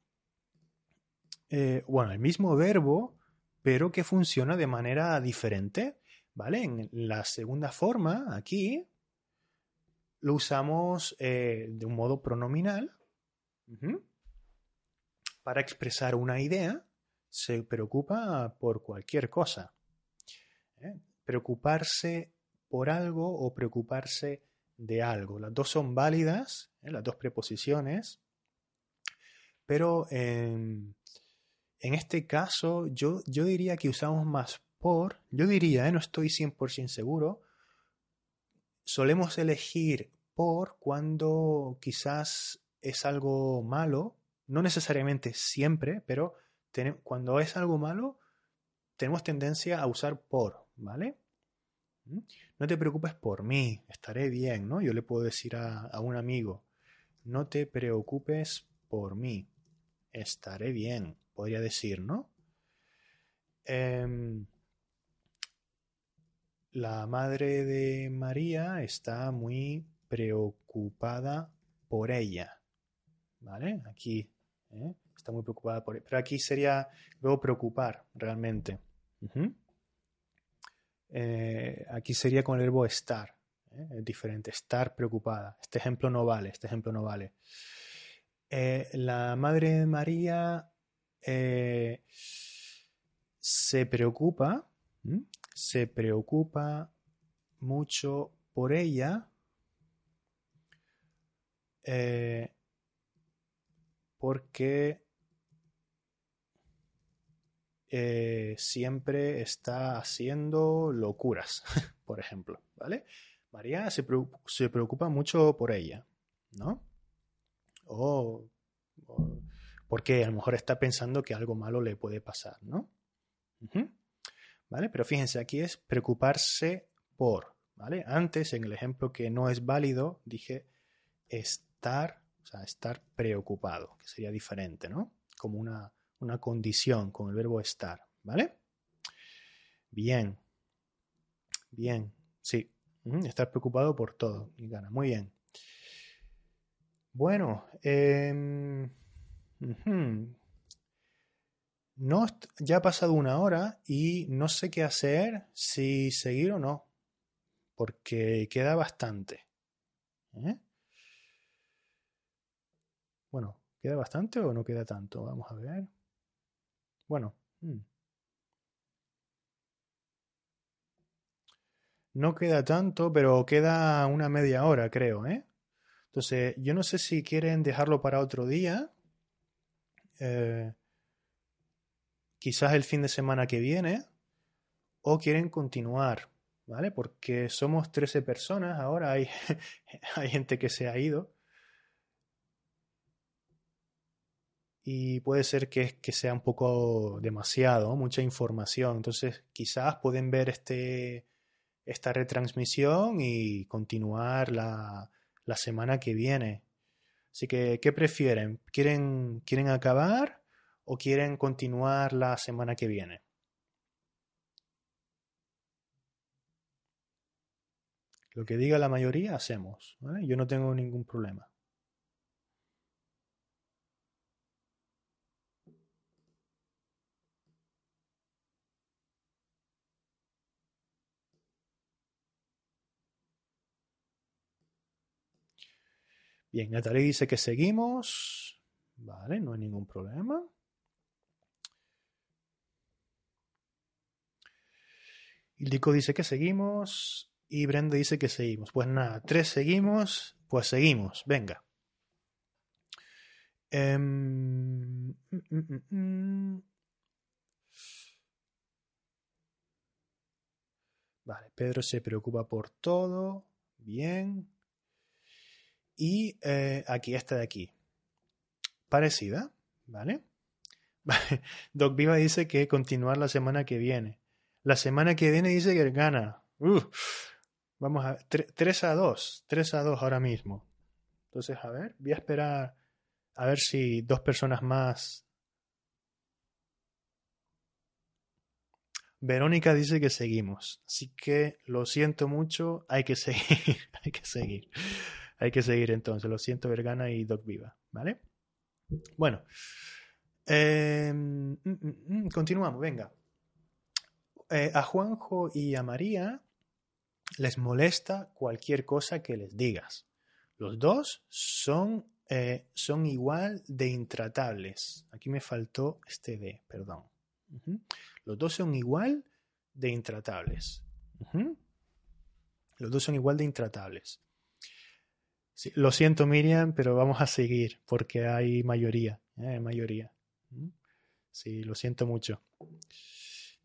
eh, bueno, el mismo verbo, pero que funciona de manera diferente, ¿vale? En la segunda forma, aquí, lo usamos de un modo pronominal para expresar una idea. Se preocupa por cualquier cosa. Preocuparse por algo o preocuparse de algo. Las dos son válidas, ¿eh? las dos preposiciones, pero en, este caso yo, yo, diría que usamos más por, yo diría, ¿eh? no estoy 100% seguro, solemos elegir por cuando quizás es algo malo, no necesariamente siempre, pero cuando es algo malo, tenemos tendencia a usar por, ¿vale? No te preocupes por mí, estaré bien, ¿no? Yo le puedo decir a, un amigo, no te preocupes por mí, estaré bien, podría decir, ¿no? Em, la madre de María está muy preocupada por ella, ¿vale? Aquí, ¿eh? está muy preocupada por ella. Pero aquí sería luego preocupar realmente. Eh, aquí sería con el verbo estar. ¿eh? Es diferente, estar preocupada. Este ejemplo no vale, este ejemplo no vale. La Madre de María se preocupa, se preocupa mucho por ella porque eh, siempre está haciendo locuras, (laughs) por ejemplo, ¿vale? María se, preocupa mucho por ella, ¿no? O, porque a lo mejor está pensando que algo malo le puede pasar, ¿no? ¿Vale? Pero fíjense, aquí es preocuparse por, ¿vale? Antes, en el ejemplo que no es válido, dije estar, o sea, estar preocupado, que sería diferente, ¿no? Como una una condición con el verbo estar, ¿vale? Bien. Bien, sí. Estar preocupado por todo. Y gana. Muy bien. Bueno, em, no, ya ha pasado una hora y no sé qué hacer, si seguir o no, porque queda bastante. ¿eh? Bueno, ¿queda bastante o no queda tanto? Vamos a ver. Bueno. Mm. No queda tanto, pero queda una media hora, creo, ¿eh? Entonces, yo no sé si quieren dejarlo para otro día. Eh, quizás el fin de semana que viene. O quieren continuar, ¿vale? Porque somos 13 personas ahora, hay, (laughs) hay gente que se ha ido. y puede ser que, que, sea un poco demasiado, mucha información. Entonces, quizás pueden ver este, esta retransmisión y continuar la, la semana que viene. Así que, ¿qué prefieren? ¿Quieren, ¿Quieren acabar o quieren continuar la semana que viene. Lo que diga la mayoría hacemos. Yo no tengo ningún problema. Bien, Natalie dice que seguimos. Vale, no hay ningún problema. Ildico dice que seguimos. Y Brenda dice que seguimos. Pues nada, tres seguimos. Pues seguimos. Venga. Em, vale, Pedro se preocupa por todo. Bien. Y eh, aquí, esta de aquí. Parecida, ¿vale? (laughs) Doc Viva dice que continuar la semana que viene. La semana que viene dice que gana. vamos a ver. 3 a 2. 3 a 2 ahora mismo. Entonces, a ver, voy a esperar a ver si dos personas más. Verónica dice que seguimos. Así que lo siento mucho, hay que (laughs) seguir. hay que seguir. Hay que seguir entonces. Lo siento, Vergana y Doc Viva. ¿Vale? Bueno. Em, mm, mm, mm, continuamos, venga. Eh, a Juanjo y a María les molesta cualquier cosa que les digas. Los dos son, eh, son igual de intratables. Aquí me faltó este D, perdón. Los dos son igual de intratables. Los dos son igual de intratables. lo siento, Miriam, pero vamos a seguir porque hay mayoría. ¿eh? mayoría. Sí, lo siento mucho.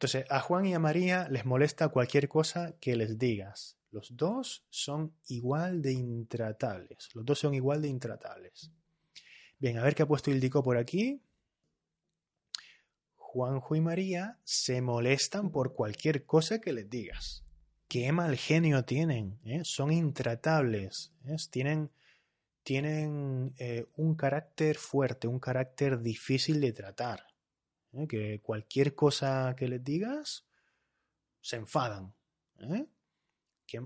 Entonces, a Juan y a María les molesta cualquier cosa que les digas. Los dos son igual de intratables. Los dos son igual de intratables. Bien, a ver qué ha puesto Ildico por aquí. Juanjo y María se molestan por cualquier cosa que les digas. Qué mal genio tienen. ¿eh? Son intratables. ¿eh? Tienen, tienen eh, un carácter fuerte, un carácter difícil de tratar. ¿Eh? que cualquier cosa que les digas se enfadan, ¿eh?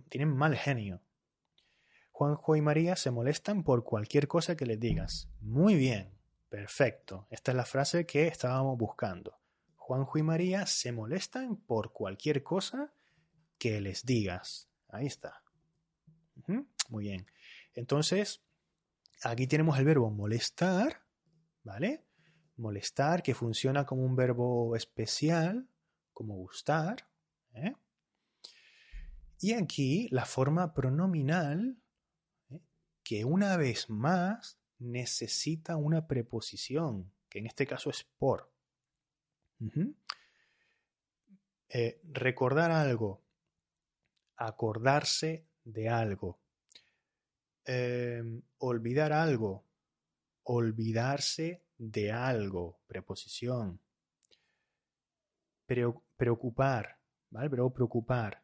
tienen mal genio. Juanjo y María se molestan por cualquier cosa que les digas. Muy bien, perfecto. Esta es la frase que estábamos buscando. Juanjo y María se molestan por cualquier cosa que les digas. Ahí está. Muy bien. Entonces, aquí tenemos el verbo molestar, ¿vale? Molestar, que funciona como un verbo especial, como gustar. ¿eh? Y aquí la forma pronominal, ¿eh? que una vez más necesita una preposición, que en este caso es por. Eh, recordar algo, acordarse de algo, olvidar algo, olvidarse de algo, preposición. Preocupar, ¿vale? Pero preocupar.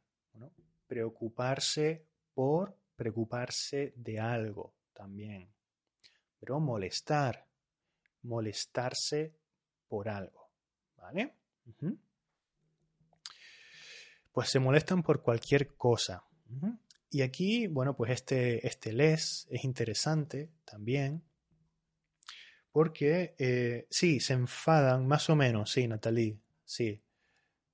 preocuparse por preocuparse de algo también. Pero molestar, molestarse por algo, ¿vale? Pues se molestan por cualquier cosa. Y aquí, bueno, pues este, este les es interesante también, porque eh, sí, se enfadan más o menos, sí, Natalie, sí,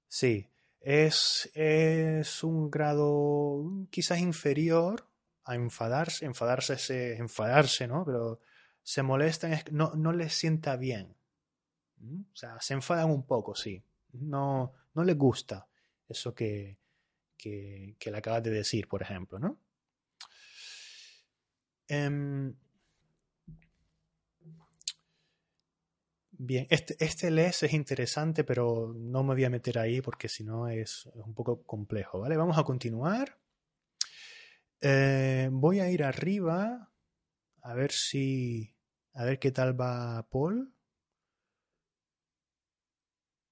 sí. Es, es un grado quizás inferior a enfadarse, enfadarse es enfadarse, ¿no? Pero se molestan, es, no, no les sienta bien. O sea, se enfadan un poco, sí. No, no les gusta eso que, que, que le acabas de decir, por ejemplo, ¿no? Em, Bien, este, este les es interesante, pero no me voy a meter ahí porque si no es, un poco complejo, ¿vale? Vamos a continuar. Eh, voy a ir arriba a ver si... A ver qué tal va Paul.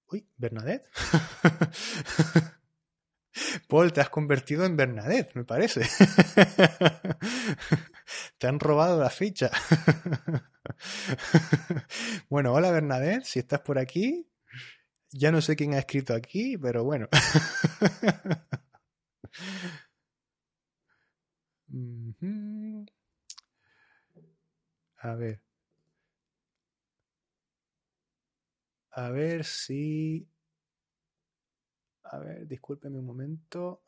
Uy, Bernadette. (laughs) Paul, te has convertido en Bernadette, me parece. (laughs) (laughs) te han robado la ficha. (laughs) bueno, hola Bernadette, si estás por aquí. Ya no sé quién ha escrito aquí, pero bueno. (laughs) A ver. A ver si... A ver, discúlpeme un momento.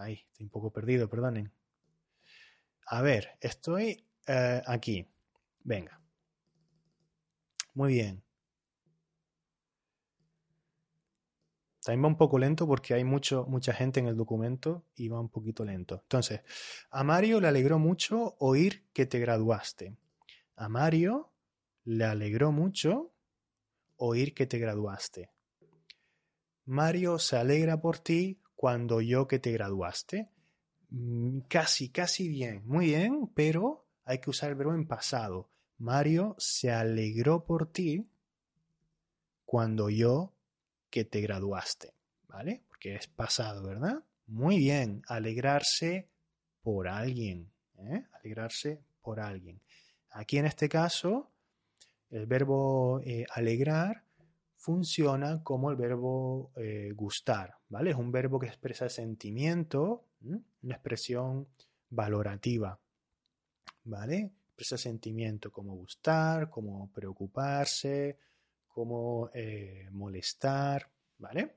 Ahí, estoy un poco perdido, perdonen. A ver, estoy eh, aquí. Venga. Muy bien. También va un poco lento porque hay mucho, mucha gente en el documento y va un poquito lento. Entonces, a Mario le alegró mucho oír que te graduaste. A Mario le alegró mucho oír que te graduaste. Mario se alegra por ti cuando yo que te graduaste. Mm, casi, casi bien. Muy bien, pero hay que usar el verbo en pasado. Mario se alegró por ti cuando yo que te graduaste, ¿vale? Porque es pasado, ¿verdad? Muy bien, alegrarse por alguien, ¿eh? alegrarse por alguien. Aquí en este caso, el verbo eh, alegrar funciona como el verbo eh, gustar, ¿vale? Es un verbo que expresa sentimiento, una expresión valorativa, ¿vale? Expresa sentimiento como gustar, como preocuparse, como eh, molestar, ¿vale?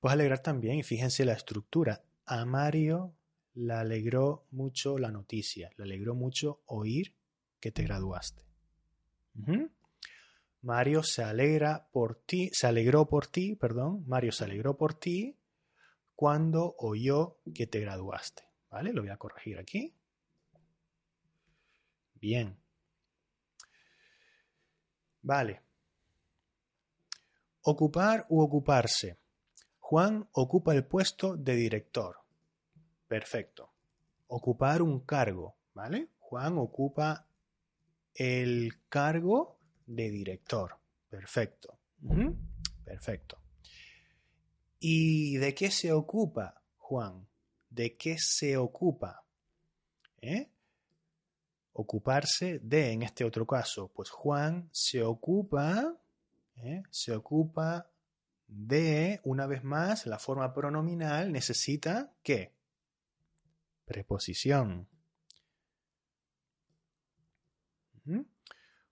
Pues alegrar también, y fíjense la estructura. A Mario le alegró mucho la noticia, le alegró mucho oír que te graduaste. Mario se alegra por ti, se alegró por ti, perdón, Mario se alegró por ti cuando oyó que te graduaste. ¿Vale? Lo voy a corregir aquí. Bien. Vale. Ocupar u ocuparse. Juan ocupa el puesto de director. Perfecto. Ocupar un cargo, ¿vale? Juan ocupa el cargo de director. Perfecto. Perfecto. ¿Y de qué se ocupa Juan? ¿De qué se ocupa? ¿Eh? ocuparse de, en este otro caso, pues Juan se ocupa, ¿eh? se ocupa de, una vez más, la forma pronominal necesita ¿qué? Preposición.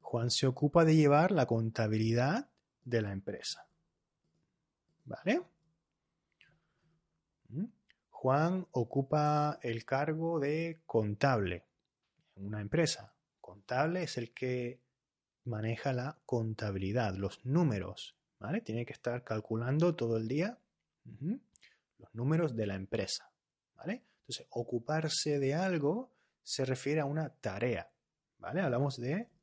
Juan se ocupa de llevar la contabilidad de la empresa. ¿Vale? Juan ocupa el cargo de contable una empresa. Contable es el que maneja la contabilidad, los números, ¿vale? Tiene que estar calculando todo el día los números de la empresa, ¿vale? Entonces, ocuparse de algo se refiere a una tarea, ¿vale? Hablamos de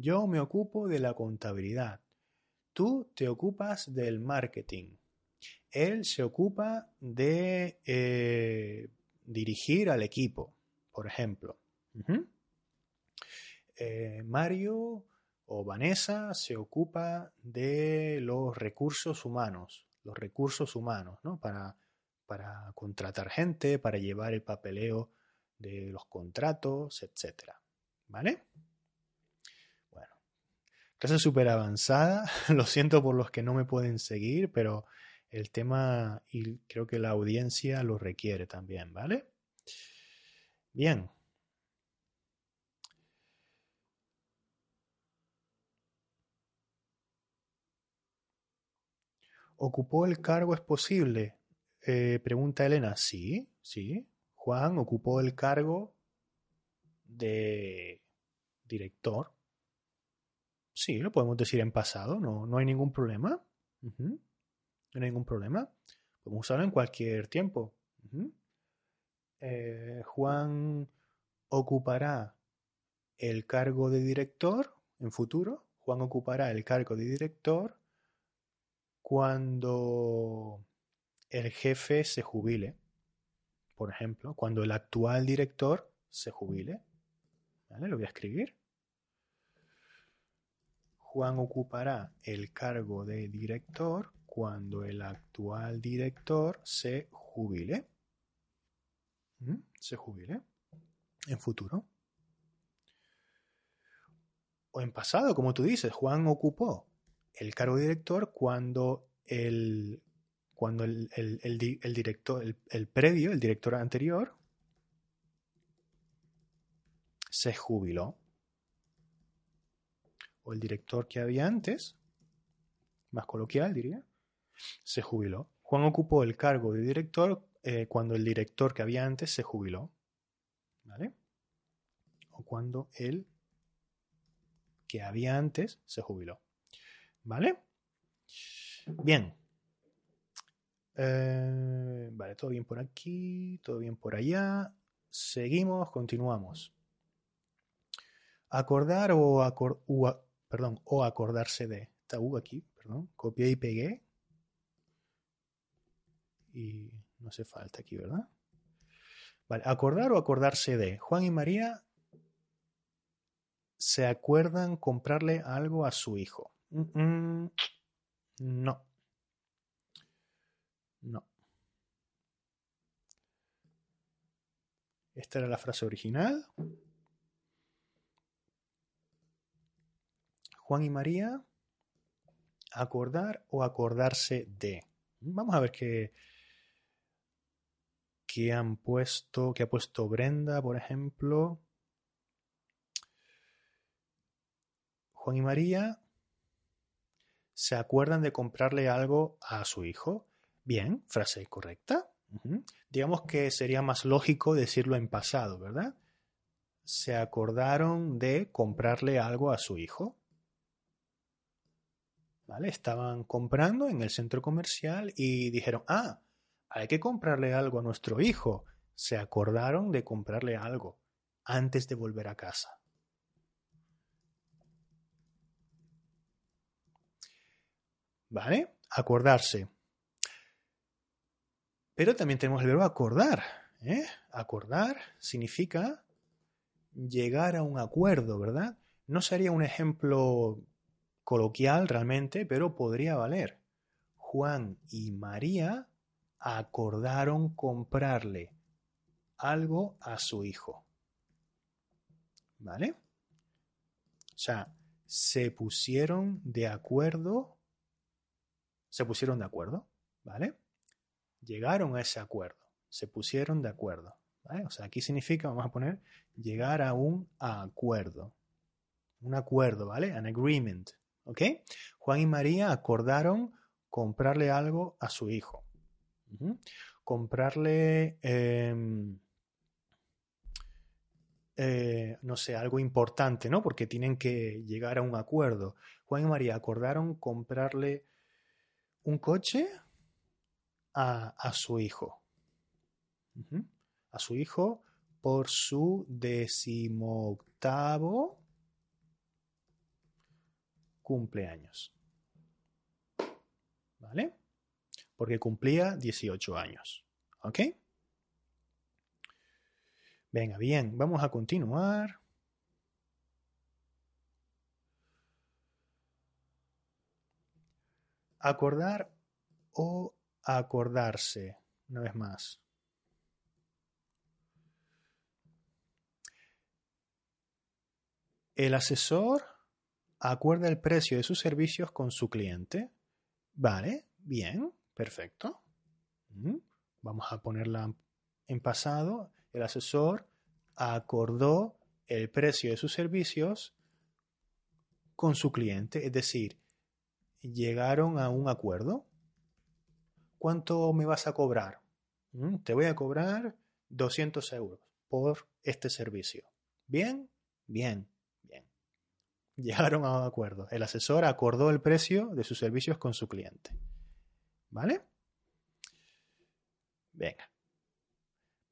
yo me ocupo de la contabilidad, tú te ocupas del marketing, él se ocupa de eh, dirigir al equipo, por ejemplo. Eh, Mario o Vanessa se ocupa de los recursos humanos, los recursos humanos, ¿no? Para, para contratar gente, para llevar el papeleo de los contratos, etc. ¿Vale? Clase súper avanzada. (laughs) Lo siento por los que no me pueden seguir, pero el tema y creo que la audiencia lo requiere también, ¿vale? Bien. ¿Ocupó el cargo es posible? Eh, pregunta Elena. Sí, sí. Juan ocupó el cargo de director. Sí, lo podemos decir en pasado, no, no hay ningún problema. No hay ningún problema. Podemos usarlo en cualquier tiempo. Eh, Juan ocupará el cargo de director en futuro. Juan ocupará el cargo de director cuando el jefe se jubile. Por ejemplo, cuando el actual director se jubile. ¿Vale? Lo voy a escribir. Juan ocupará el cargo de director cuando el actual director se jubile. ¿Mm? Se jubile en futuro. O en pasado, como tú dices, Juan ocupó el cargo de director cuando el, cuando el, director, el previo, el director anterior, se jubiló. O el director que había antes, más coloquial diría, se jubiló. Juan ocupó el cargo de director eh, cuando el director que había antes se jubiló. ¿Vale? O cuando el que había antes se jubiló. ¿Vale? Bien. Eh, vale, todo bien por aquí, todo bien por allá. Seguimos, continuamos. Acordar o, perdón, o acordarse de. U aquí, perdón. Copié y pegué. Y no hace falta aquí, ¿verdad? Vale, acordar o acordarse de. Juan y María se acuerdan comprarle algo a su hijo. no. No. Esta era la frase original. Juan y María, acordar o acordarse de. Vamos a ver qué, qué han puesto, qué ha puesto Brenda, por ejemplo. Juan y María se acuerdan de comprarle algo a su hijo. Bien, frase correcta. Digamos que sería más lógico decirlo en pasado, ¿verdad? Se acordaron de comprarle algo a su hijo. Estaban comprando en el centro comercial y dijeron, ah, hay que comprarle algo a nuestro hijo. Se acordaron de comprarle algo antes de volver a casa. ¿Vale? Acordarse. Pero también tenemos el verbo acordar. ¿eh? Acordar significa llegar a un acuerdo, ¿verdad? No sería un ejemplo coloquial realmente, pero podría valer. Juan y María acordaron comprarle algo a su hijo. ¿Vale? O sea, se pusieron de acuerdo. Se pusieron de acuerdo, ¿vale? Llegaron a ese acuerdo. Se pusieron de acuerdo. ¿vale? O sea, aquí significa, vamos a poner, llegar a un acuerdo. Un acuerdo, ¿vale? An agreement. ¿Ok? Juan y María acordaron comprarle algo a su hijo. Comprarle, em, eh, no sé, algo importante, ¿no? Porque tienen que llegar a un acuerdo. Juan y María acordaron comprarle un coche a, su hijo. A su hijo por su decimoctavo cumpleaños. ¿Vale? Porque cumplía 18 años. ¿Ok? Venga, bien, vamos a continuar. Acordar o acordarse. Una vez más. El asesor acuerda el precio de sus servicios con su cliente. Vale, bien, perfecto. Vamos a ponerla en pasado. El asesor acordó el precio de sus servicios con su cliente, es decir, llegaron a un acuerdo. ¿Cuánto me vas a cobrar? Te voy a cobrar 200 euros por este servicio. ¿Bien? Bien. Llegaron a un acuerdo. El asesor acordó el precio de sus servicios con su cliente. ¿Vale? Venga.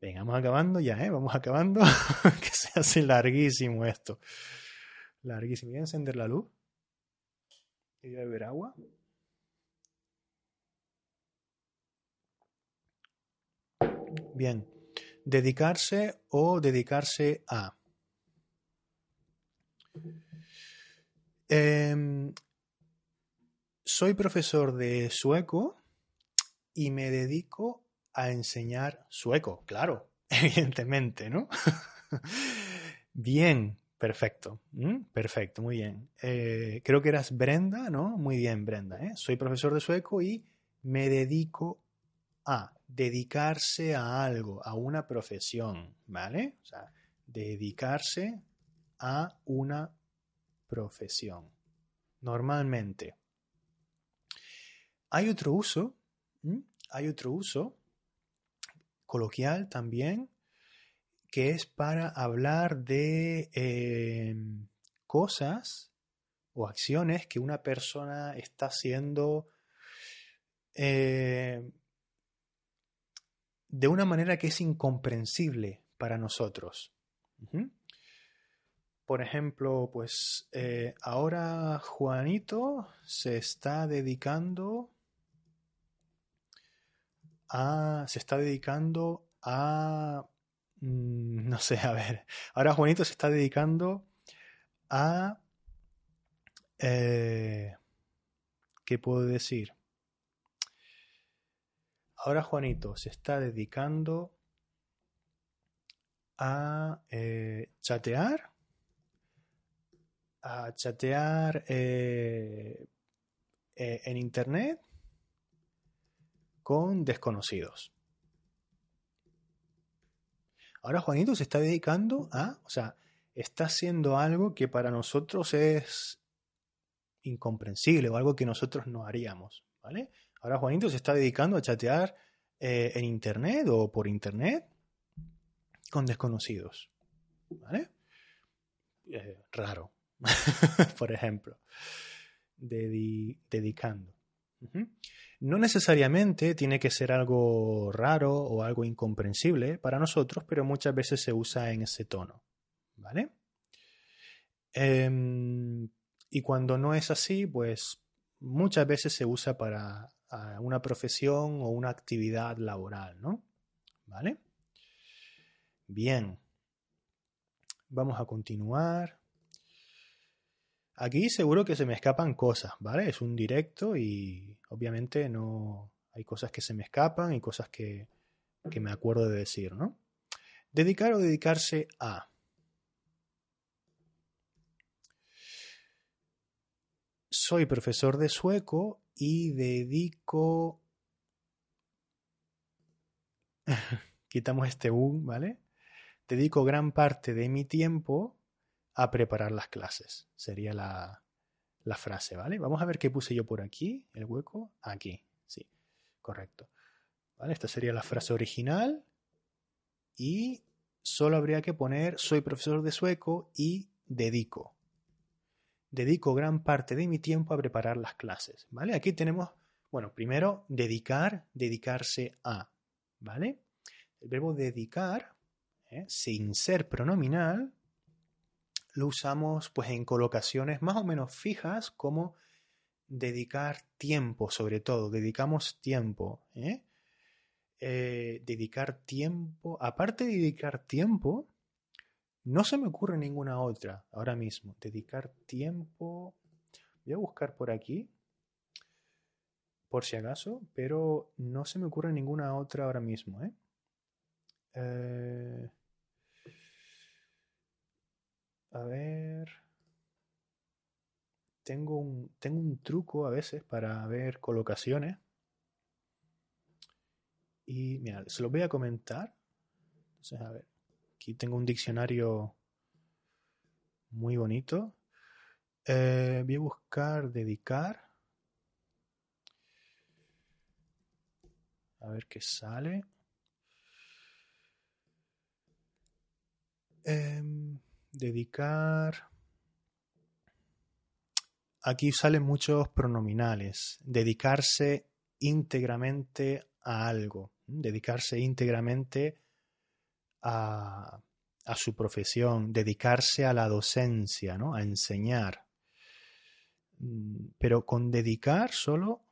Venga, vamos acabando ya, ¿eh? Vamos acabando. (laughs) que se hace larguísimo esto. Larguísimo. Voy a encender la luz. Voy a beber agua. Bien. Dedicarse o dedicarse a. Em, soy profesor de sueco y me dedico a enseñar sueco, claro, (laughs) evidentemente, ¿no? (laughs) bien, perfecto, perfecto, muy bien. Eh, creo que eras Brenda, ¿no? Muy bien, Brenda. ¿eh? Soy profesor de sueco y me dedico a dedicarse a algo, a una profesión, ¿vale? O sea, dedicarse a una profesión. Normalmente. hay otro uso, hay otro uso coloquial también, que es para hablar de em, cosas o acciones que una persona está haciendo eh, de una manera que es incomprensible para nosotros. Por ejemplo, pues eh, ahora Juanito se está dedicando a. se está dedicando a. Mm, no sé, a ver. Ahora Juanito se está dedicando a. Eh, ¿Qué puedo decir? Ahora Juanito se está dedicando a eh, chatear, a chatear eh, eh, en Internet con desconocidos. Ahora Juanito se está dedicando a, o sea, está haciendo algo que para nosotros es incomprensible o algo que nosotros no haríamos, ¿vale? Ahora Juanito se está dedicando a chatear en Internet o por Internet con desconocidos. ¿Vale? Eh, raro, (laughs) por ejemplo. dedicando. No necesariamente tiene que ser algo raro o algo incomprensible para nosotros, pero muchas veces se usa en ese tono. ¿Vale? Em, y cuando no es así, pues muchas veces se usa para una profesión o una actividad laboral, ¿no? ¿Vale? Bien. Vamos a continuar. Aquí seguro que se me escapan cosas, ¿vale? Es un directo y obviamente no hay cosas que se me escapan y cosas que, que me acuerdo de decir, ¿no? Dedicar o dedicarse a. Soy profesor de sueco y dedico... (laughs) Quitamos este un, ¿vale? dedico gran parte de mi tiempo a preparar las clases. Sería la, frase, ¿vale? Vamos a ver qué puse yo por aquí, el hueco. Aquí, sí, correcto. ¿Vale? Esta sería la frase original y solo habría que poner soy profesor de sueco y dedico. Dedico gran parte de mi tiempo a preparar las clases, ¿vale? Aquí tenemos, bueno, primero dedicar, dedicarse a, ¿vale? El verbo dedicar ¿eh? sin ser pronominal, lo usamos pues en colocaciones más o menos fijas como dedicar tiempo, sobre todo, dedicamos tiempo. ¿eh? Eh, dedicar tiempo, aparte de dedicar tiempo, no se me ocurre ninguna otra ahora mismo. Dedicar tiempo, voy a buscar por aquí, por si acaso, pero no se me ocurre ninguna otra ahora mismo. ¿eh? Eh, a ver. Tengo un, tengo un truco a veces para ver colocaciones. Y mira, se lo voy a comentar. Entonces, a ver. Aquí tengo un diccionario muy bonito. Eh, voy a buscar dedicar. A ver qué sale. Em, dedicar. Aquí salen muchos pronominales. Dedicarse íntegramente a algo. Dedicarse íntegramente a, a su profesión. Dedicarse a la docencia, ¿no? A enseñar. Mm, pero con dedicar solo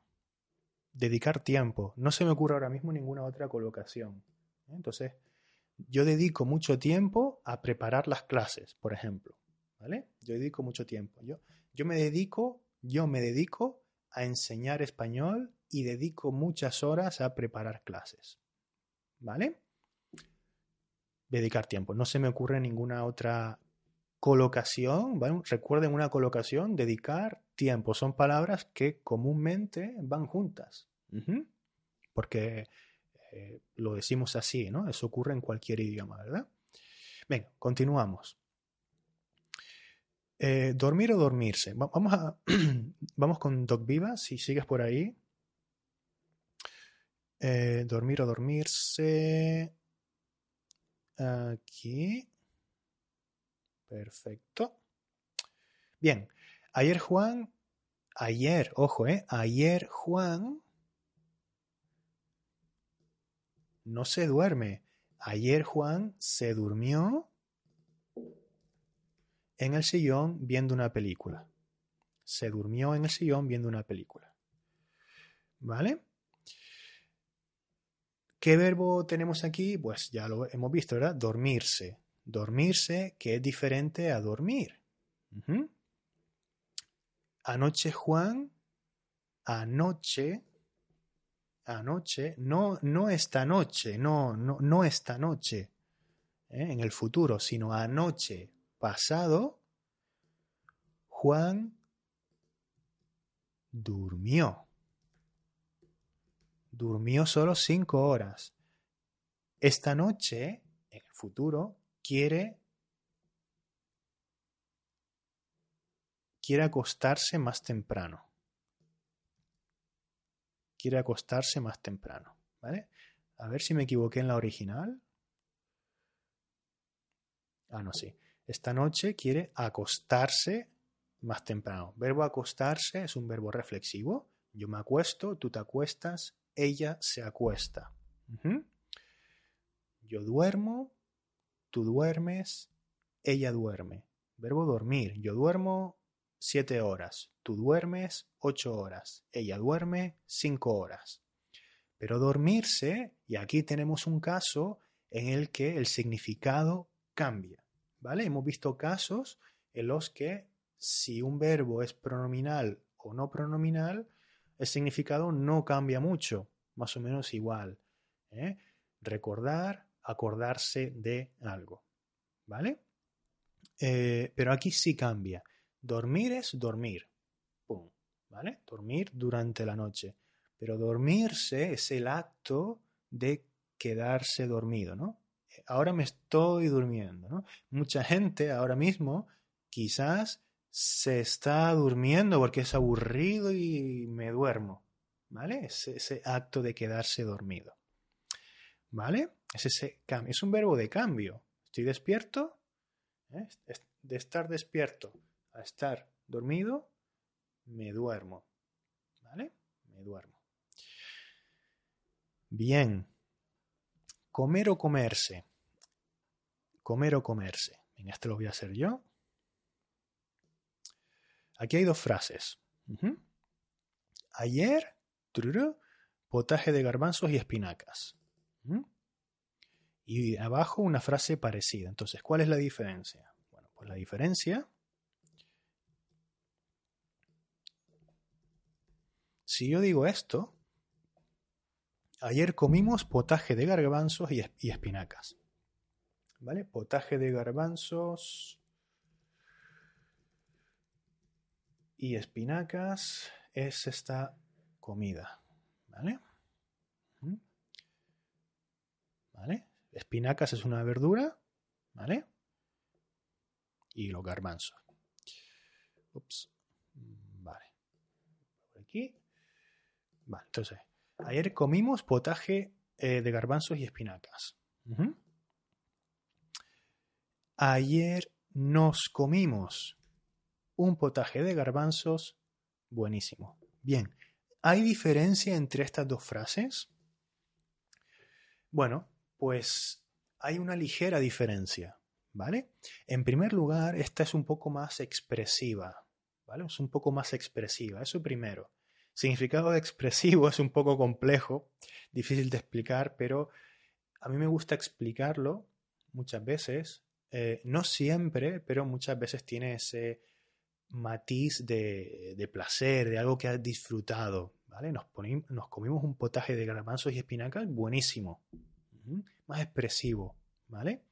dedicar tiempo. No se me ocurre ahora mismo ninguna otra colocación. Entonces, yo dedico mucho tiempo a preparar las clases, por ejemplo. ¿Vale? Yo dedico mucho tiempo. Yo, yo me dedico, yo me dedico a enseñar español y dedico muchas horas a preparar clases. ¿Vale? Dedicar tiempo. No se me ocurre ninguna otra colocación. Recuerden una colocación, dedicar tiempo. Son palabras que comúnmente van juntas. Porque eh, lo decimos así, ¿no? Eso ocurre en cualquier idioma, ¿verdad? Venga, continuamos. Eh, dormir o dormirse. vamos, a, (clears throat) vamos con Doc Viva, si sigues por ahí. Eh, dormir o dormirse. Aquí. Perfecto. Bien. Ayer Juan. Ayer, ojo, eh. Ayer Juan. No se duerme. Ayer Juan se durmió en el sillón viendo una película. Se durmió en el sillón viendo una película. ¿Vale? ¿Qué verbo tenemos aquí? Pues ya lo hemos visto, ¿verdad? Dormirse. Dormirse, que es diferente a dormir. Anoche Juan, anoche, anoche, no, no esta noche, no, no, no esta noche, ¿eh? en el futuro, sino anoche pasado, Juan durmió durmió solo cinco horas. Esta noche, en el futuro, quiere, quiere acostarse más temprano. Quiere acostarse más temprano. ¿Vale? A ver si me equivoqué en la original. Ah, no, sí. Esta noche quiere acostarse más temprano. Verbo acostarse es un verbo reflexivo. Yo me acuesto, tú te acuestas, ella se acuesta. Yo duermo, tú duermes, ella duerme. Verbo dormir. Yo duermo siete horas, tú duermes ocho horas, ella duerme cinco horas. Pero dormirse, y aquí tenemos un caso en el que el significado cambia. ¿Vale? Hemos visto casos en los que si un verbo es pronominal o no pronominal, el significado no cambia mucho, más o menos igual. ¿eh? Recordar, acordarse de algo. ¿Vale? Eh, pero aquí sí cambia. Dormir es dormir. Pum. ¿Vale? Dormir durante la noche. Pero dormirse es el acto de quedarse dormido, ¿no? Ahora me estoy durmiendo, ¿no? Mucha gente ahora mismo quizás se está durmiendo porque es aburrido y me duermo. ¿Vale? Es ese acto de quedarse dormido. ¿Vale? Es ese. Es un verbo de cambio. Estoy despierto. ¿eh? De estar despierto a estar dormido, me duermo. ¿Vale? Me duermo. Bien. Comer o comerse. Comer o comerse. En este lo voy a hacer yo. Aquí hay dos frases. Ayer, potaje de garbanzos y espinacas. Y abajo una frase parecida. Entonces, ¿cuál es la diferencia? Bueno, pues la diferencia, si yo digo esto, ayer comimos potaje de garbanzos y, espinacas. ¿Vale? Potaje de garbanzos y espinacas es esta comida. ¿Vale? ¿Vale? Espinacas es una verdura. ¿Vale? Y los garbanzos. Ups. Vale. Por aquí. Entonces, ayer comimos potaje eh, de garbanzos y espinacas. Ayer nos comimos un potaje de garbanzos buenísimo. Bien, ¿hay diferencia entre estas dos frases? Bueno, pues hay una ligera diferencia, ¿vale? En primer lugar, esta es un poco más expresiva, ¿vale? Es un poco más expresiva, eso primero. Significado de expresivo es un poco complejo, difícil de explicar, pero a mí me gusta explicarlo muchas veces, eh, no siempre, pero muchas veces tiene ese matiz de, placer, de algo que has disfrutado. ¿vale? Nos, nos comimos un potaje de garbanzos y espinacas buenísimo, más expresivo. ¿vale?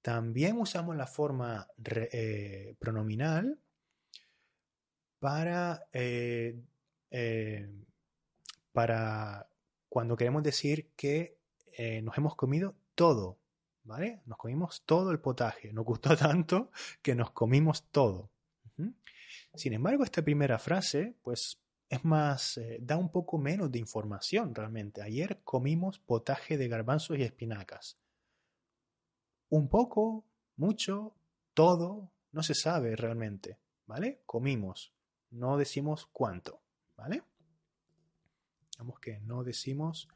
También usamos la forma eh, pronominal para, eh, eh, para cuando queremos decir que nos hemos comido todo. ¿Vale? Nos comimos todo el potaje. Nos gustó (laughs) tanto que nos comimos todo. Sin embargo, esta primera frase, pues es más, eh, da un poco menos de información realmente. Ayer comimos potaje de garbanzos y espinacas. Un poco, mucho, todo, no se sabe realmente, ¿vale? Comimos, no decimos cuánto, ¿vale? Digamos que no decimos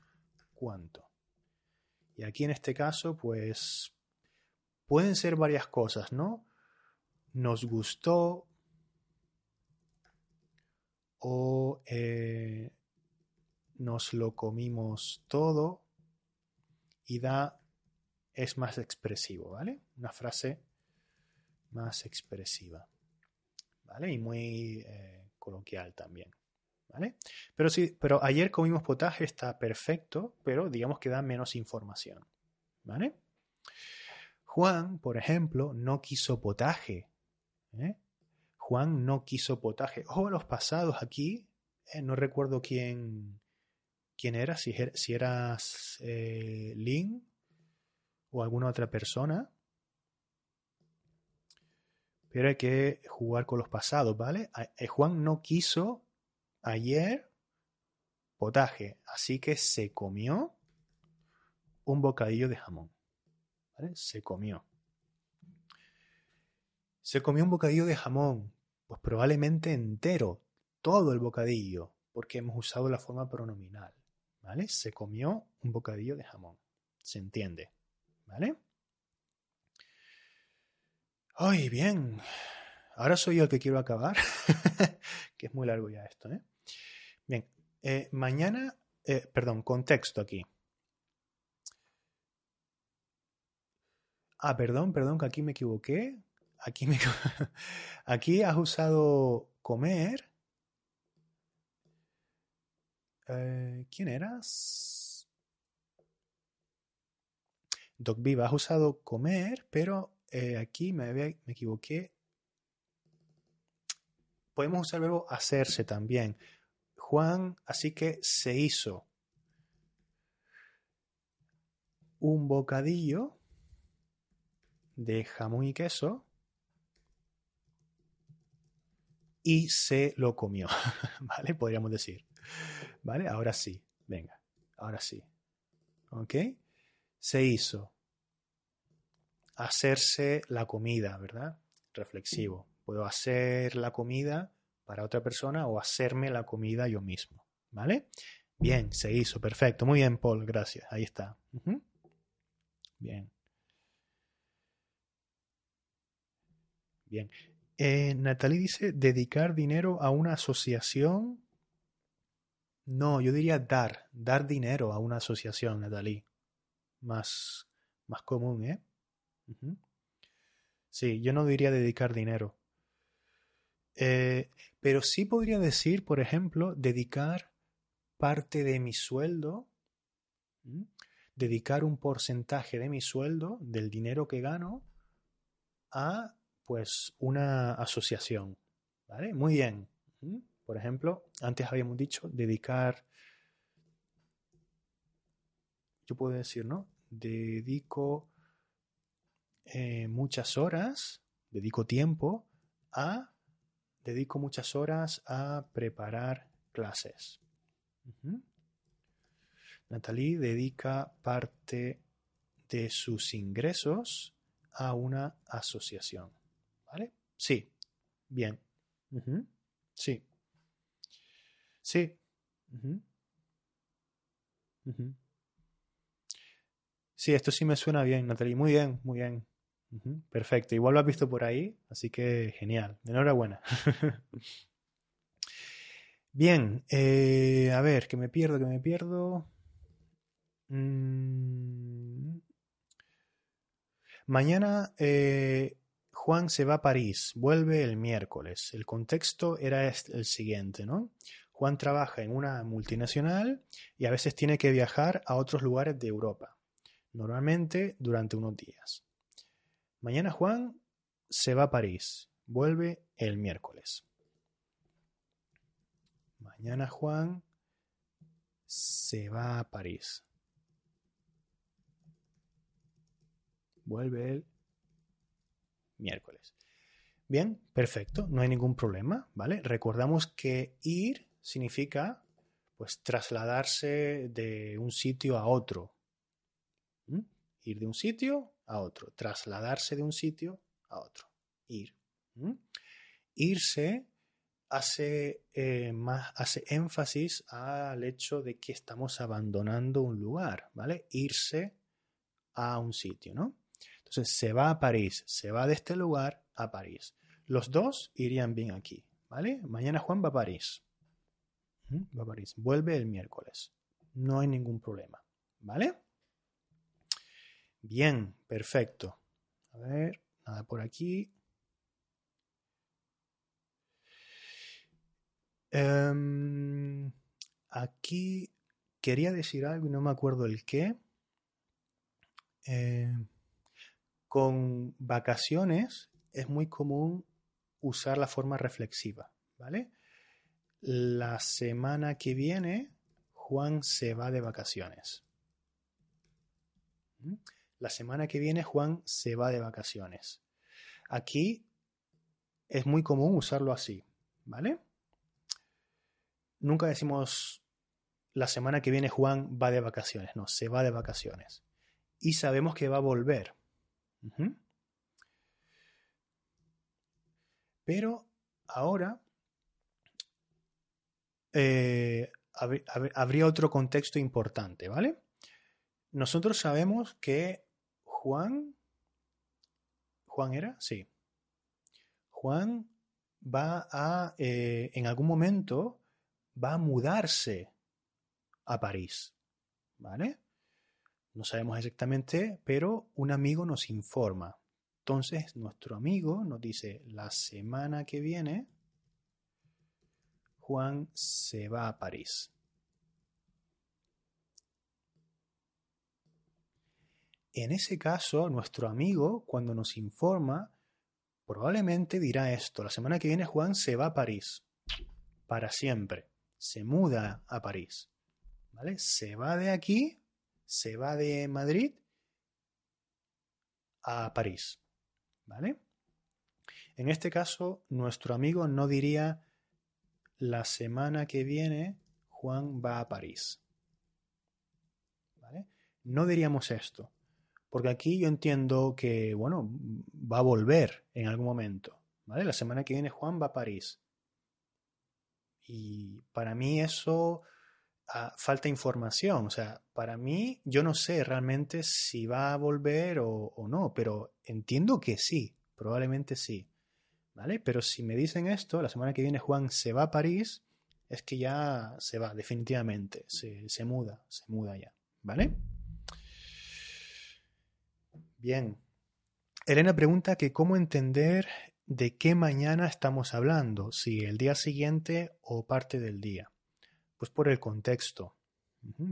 cuánto. Y aquí en este caso, pues, pueden ser varias cosas, ¿no? Nos gustó, o eh, nos lo comimos todo y da es más expresivo, ¿vale? Una frase más expresiva, ¿vale? Y muy eh, coloquial también, Pero sí, pero ayer comimos potaje, está perfecto, pero digamos que da menos información, ¿vale? Juan, por ejemplo, no quiso potaje, ¿eh? Juan no quiso potaje. Ojo los pasados aquí. Eh, no recuerdo quién, quién era, si, er, si eras eh, Lin o alguna otra persona. Pero hay que jugar con los pasados, ¿vale? Eh, Juan no quiso ayer potaje, así que se comió un bocadillo de jamón. Se comió. Se comió un bocadillo de jamón. Pues probablemente entero, todo el bocadillo, porque hemos usado la forma pronominal. ¿Vale? Se comió un bocadillo de jamón. Se entiende. ¿Vale? Ay, bien. Ahora soy yo el que quiero acabar, (laughs) que es muy largo ya esto, ¿eh? Bien, eh, mañana, eh, perdón, contexto aquí. Ah, perdón, perdón, que aquí me equivoqué. Aquí, me, (laughs) aquí has usado comer. Eh, ¿Quién eras? Doc Viva, has usado comer, pero aquí me, me equivoqué. Podemos usar el verbo hacerse también. Juan, así que se hizo un bocadillo de jamón y queso y se lo comió, (laughs) ¿vale? Podríamos decir, ¿vale? Ahora sí, venga, ahora sí, ¿ok? Se hizo hacerse la comida, ¿verdad? Reflexivo. Puedo hacer la comida para otra persona o hacerme la comida yo mismo, ¿vale? Bien, se hizo, perfecto. Muy bien, Paul, gracias. Ahí está. Bien. Bien. Eh, Natalie dice, dedicar dinero a una asociación. No, yo diría dar, dar dinero a una asociación, Natalie. Más, más común, ¿eh? Sí, yo no diría dedicar dinero. Eh, pero sí podría decir, por ejemplo, dedicar parte de mi sueldo, dedicar un porcentaje de mi sueldo, del dinero que gano, a pues una asociación. ¿Vale? Muy bien. Por ejemplo, antes habíamos dicho dedicar, yo puedo decir, ¿no? Dedico eh, muchas horas, dedico tiempo a, dedico muchas horas a preparar clases. Natalie dedica parte de sus ingresos a una asociación. ¿Vale? Sí. Bien. Sí. Sí. Sí, esto sí me suena bien, Natalie. Muy bien, muy bien. Perfecto. Igual lo has visto por ahí, así que genial. Enhorabuena. (laughs) bien. Eh, a ver, que me pierdo, que me pierdo. Mm. Mañana eh, Juan se va a París, vuelve el miércoles. El contexto era el siguiente, ¿no? Juan trabaja en una multinacional y a veces tiene que viajar a otros lugares de Europa, normalmente durante unos días. Mañana Juan se va a París, vuelve el miércoles. Mañana Juan se va a París. Vuelve el miércoles. Bien, perfecto, no hay ningún problema, ¿vale? Recordamos que ir significa pues trasladarse de un sitio a otro. ¿Mm? Ir de un sitio a otro, trasladarse de un sitio a otro, ir. Irse hace, eh, más, hace énfasis al hecho de que estamos abandonando un lugar, ¿vale? Irse a un sitio, ¿no? Entonces se va a París, se va de este lugar a París. Los dos irían bien aquí, ¿vale? Mañana Juan va a París. Va a París. Vuelve el miércoles. No hay ningún problema, ¿vale? Bien, perfecto. A ver, nada por aquí. Em, aquí quería decir algo y no me acuerdo el qué. Eh, con vacaciones es muy común usar la forma reflexiva, ¿vale? La semana que viene Juan se va de vacaciones. ¿Mm? La semana que viene Juan se va de vacaciones. Aquí es muy común usarlo así, ¿vale? Nunca decimos la semana que viene Juan va de vacaciones, no, se va de vacaciones. Y sabemos que va a volver. Pero ahora eh, habría otro contexto importante, ¿vale? Nosotros sabemos que Juan, Juan era, sí, Juan va a, eh, en algún momento, va a mudarse a París, ¿vale? No sabemos exactamente, pero un amigo nos informa. Entonces, nuestro amigo nos dice, la semana que viene, Juan se va a París. En ese caso, nuestro amigo, cuando nos informa, probablemente dirá esto, la semana que viene Juan se va a París, para siempre, se muda a París, ¿vale? Se va de aquí se va de Madrid a París. ¿Vale? En este caso, nuestro amigo no diría la semana que viene Juan va a París. ¿Vale? No diríamos esto, porque aquí yo entiendo que, bueno, va a volver en algún momento. ¿Vale? La semana que viene Juan va a París. Y para mí eso falta información. O sea, para mí, yo no sé realmente si va a volver o, no, pero entiendo que sí, probablemente sí. ¿Vale? Pero si me dicen esto, la semana que viene Juan se va a París, es que ya se va, definitivamente. Se, se muda, se muda ya. ¿Vale? Bien. Elena pregunta que cómo entender de qué mañana estamos hablando, si el día siguiente o parte del día. Pues por el contexto,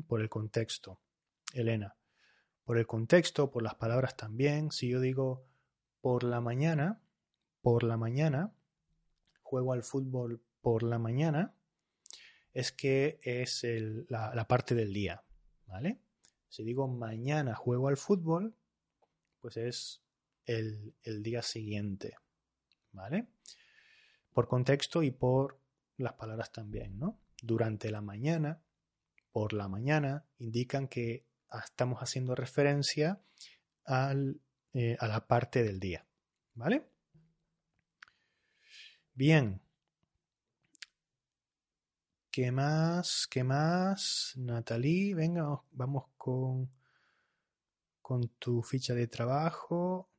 por el contexto, Elena. Por el contexto, por las palabras también. Si yo digo por la mañana, por la mañana, juego al fútbol por la mañana, es que es la, parte del día, ¿vale? Si digo mañana juego al fútbol, pues es el, el día siguiente, ¿vale? Por contexto y por las palabras también, ¿no? durante la mañana, por la mañana, indican que estamos haciendo referencia eh, a la parte del día. ¿Vale? Bien. ¿Qué más? ¿Qué más? Natalie, venga, vamos con, con tu ficha de trabajo.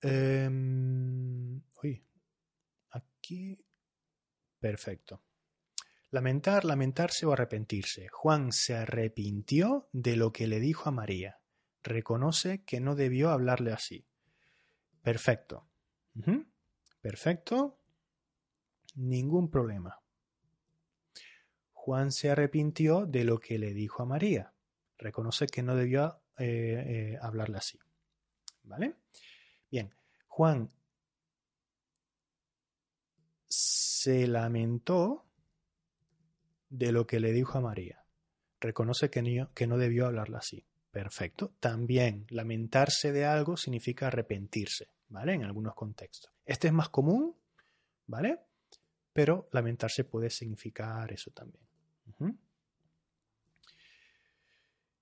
Em, uy, aquí Perfecto. Lamentar, lamentarse o arrepentirse. Juan se arrepintió de lo que le dijo a María. Reconoce que no debió hablarle así. Perfecto. Perfecto. Ningún problema. Juan se arrepintió de lo que le dijo a María. Reconoce que no debió eh, eh, hablarle así. ¿Vale? Bien. Juan se lamentó de lo que le dijo a María. Reconoce que no, que no debió hablarla así. Perfecto. También lamentarse de algo significa arrepentirse, ¿vale? En algunos contextos. Este es más común, ¿vale? pero lamentarse puede significar eso también.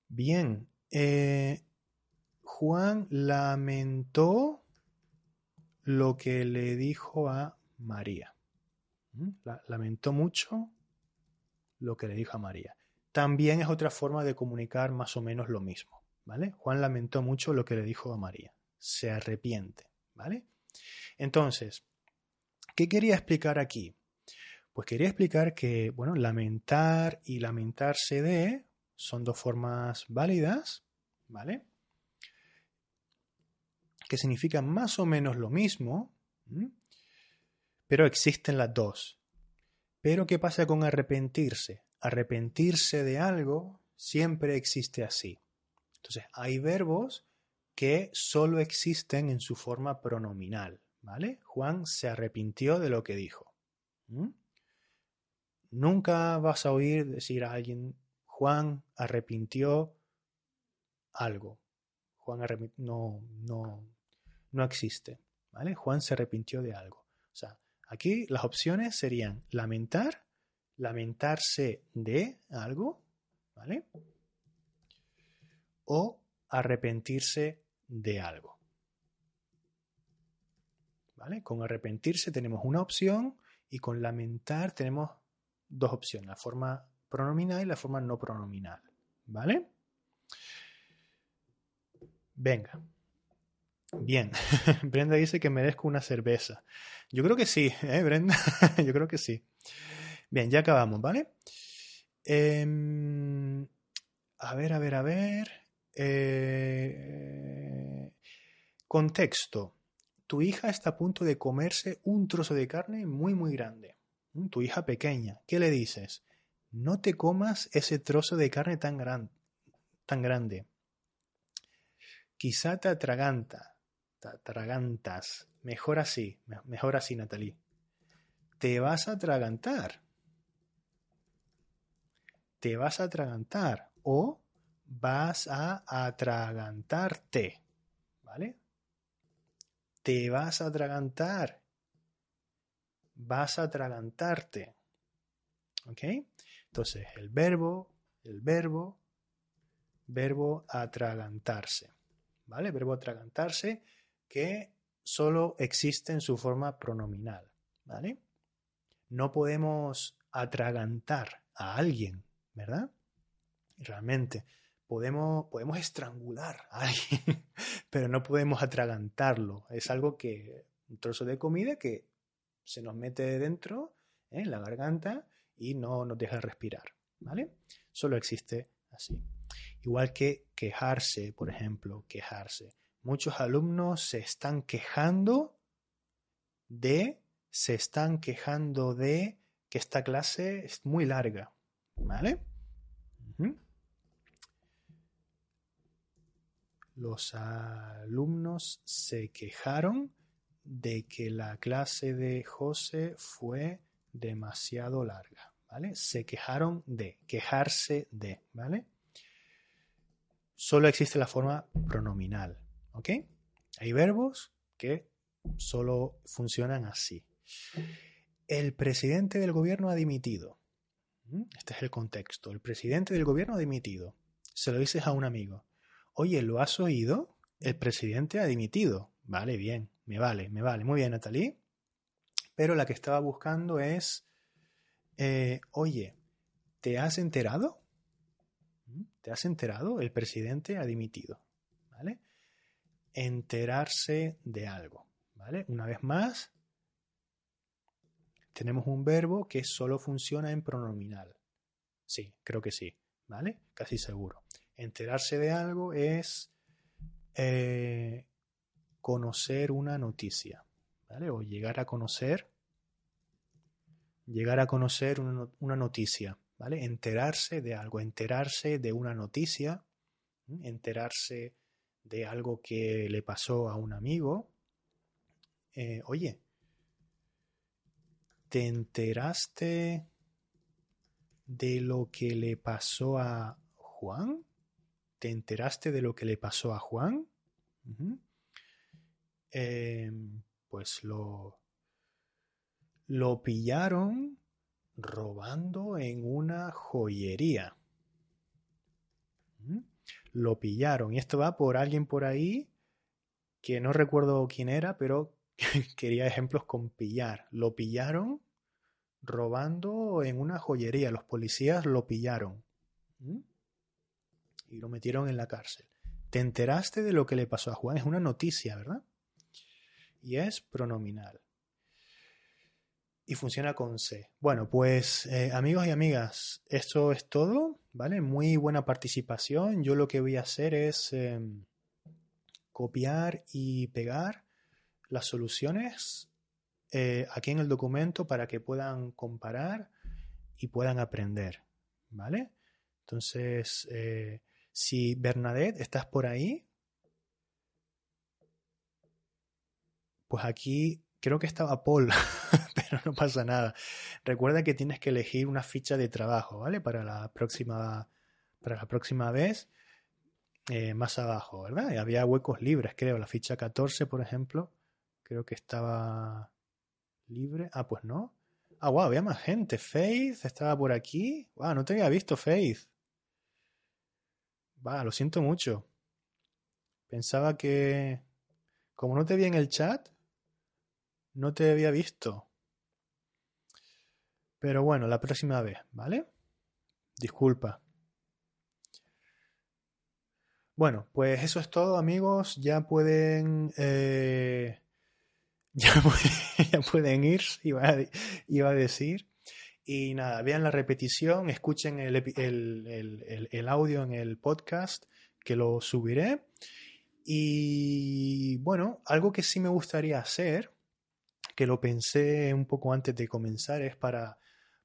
Bien, eh, Juan lamentó lo que le dijo a María. lamentó mucho lo que le dijo a María. También es otra forma de comunicar más o menos lo mismo, ¿vale? Juan lamentó mucho lo que le dijo a María. Se arrepiente, ¿vale? Entonces, ¿qué quería explicar aquí? Pues quería explicar que, bueno, lamentar y lamentarse de son dos formas válidas, ¿vale? Que significan más o menos lo mismo, pero existen las dos. Pero ¿qué pasa con arrepentirse? Arrepentirse de algo siempre existe así. Entonces, hay verbos que solo existen en su forma pronominal, ¿vale? Juan se arrepintió de lo que dijo. Nunca vas a oír decir a alguien, Juan arrepintió algo. Juan no, no, no existe, ¿vale? Juan se arrepintió de algo. O sea, aquí las opciones serían lamentar, lamentarse de algo, ¿vale? O arrepentirse de algo. ¿Vale? Con arrepentirse tenemos una opción y con lamentar tenemos dos opciones, la forma pronominal y la forma no pronominal. ¿Vale? Venga. Bien. (laughs) Brenda dice que merezco una cerveza. Yo creo que sí, ¿eh, Brenda? (laughs) Yo creo que sí. Bien, ya acabamos, ¿vale? Em, a ver, a ver, a ver. Eh, contexto. Tu hija está a punto de comerse un trozo de carne muy, muy grande. Mm, tu hija pequeña. ¿Qué le dices? No te comas ese trozo de carne tan, tan grande. Quizá te atraganta, te atragantas. Mejor así, mejor así, Natalie. Te vas a atragantar. Te vas a atragantar o vas a atragantarte. ¿Vale? Te vas a atragantar. Vas a atragantarte. ¿Ok? Entonces, el verbo, el verbo, verbo atragantarse. ¿Vale? Verbo atragantarse que solo existe en su forma pronominal. ¿Vale? No podemos atragantar a alguien, ¿verdad? Realmente. Podemos, podemos estrangular a alguien, (laughs) pero no podemos atragantarlo. Es algo que, un trozo de comida que se nos mete dentro, ¿eh? en la garganta, y no nos deja respirar, ¿vale? Solo existe así. Igual que quejarse, por ejemplo, quejarse. Muchos alumnos se están quejando de, se están quejando de que esta clase es muy larga, ¿vale? Los alumnos se quejaron de que la clase de José fue demasiado larga, ¿vale? Se quejaron de, quejarse de, ¿vale? Solo existe la forma pronominal, ¿ok? Hay verbos que solo funcionan así. El presidente del gobierno ha dimitido. ¿Mm? Este es el contexto. El presidente del gobierno ha dimitido. Se lo dices a un amigo. Oye, ¿lo has oído? El presidente ha dimitido. Vale, bien, me vale, me vale. Muy bien, Natalie pero la que estaba buscando es, eh, oye, ¿te has enterado? ¿Mm? ¿Te has enterado? El presidente ha dimitido, ¿vale? Enterarse de algo, ¿vale? Una vez más, tenemos un verbo que solo funciona en pronominal. Sí, creo que sí, ¿vale? Casi seguro. Enterarse de algo es eh, conocer una noticia, o llegar a conocer, llegar a conocer una, noticia, ¿vale? Enterarse de algo, enterarse de una noticia, enterarse de algo que le pasó a un amigo. Eh, oye, ¿te enteraste de lo que le pasó a Juan? ¿Te enteraste de lo que le pasó a Juan? Pues lo, lo pillaron robando en una joyería. ¿Mm? Lo pillaron. Y esto va por alguien por ahí que no recuerdo quién era, pero (laughs) quería ejemplos con pillar. Lo pillaron robando en una joyería. Los policías lo pillaron. ¿Mm? Y lo metieron en la cárcel. ¿Te enteraste de lo que le pasó a Juan? Es una noticia, ¿verdad? Y es pronominal y funciona con C. Bueno, pues eh, amigos y amigas, esto es todo, ¿vale? Muy buena participación. Yo lo que voy a hacer es em, copiar y pegar las soluciones eh, aquí en el documento para que puedan comparar y puedan aprender, ¿vale? Entonces, eh, si Bernadette estás por ahí, pues aquí creo que estaba Paul, (laughs) pero no pasa nada. Recuerda que tienes que elegir una ficha de trabajo, ¿vale? Para la próxima, para la próxima vez, eh, más abajo, ¿verdad? Y había huecos libres, creo. La ficha 14, por ejemplo, creo que estaba libre. Ah, pues no. Ah, wow, había más gente. Faith estaba por aquí. Wow, no te había visto, Faith. Va, lo siento mucho. Pensaba que... Como no te vi en el chat, no te había visto. Pero bueno, la próxima vez, ¿vale? Disculpa. Bueno, pues eso es todo, amigos. Ya pueden. Eh, (laughs) ya, pueden, ir, iba a, a, decir. Y nada, vean la repetición, escuchen el, el, el audio en el podcast, que lo subiré. Y bueno, algo que sí me gustaría hacer que lo pensé un poco antes de comenzar, es para,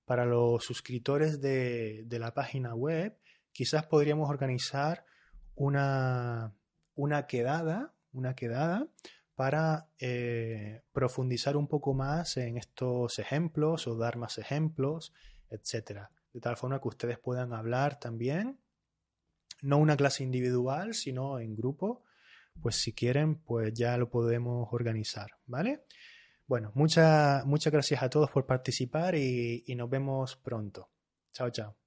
para los suscriptores de, la página web, quizás podríamos organizar una, una quedada, una quedada para eh, profundizar un poco más en estos ejemplos o dar más ejemplos, etcétera. De tal forma que ustedes puedan hablar también, no una clase individual, sino en grupo. Pues si quieren, pues ya lo podemos organizar, ¿vale? Bueno, muchas muchas gracias a todos por participar y, y nos vemos pronto. Chao, chao.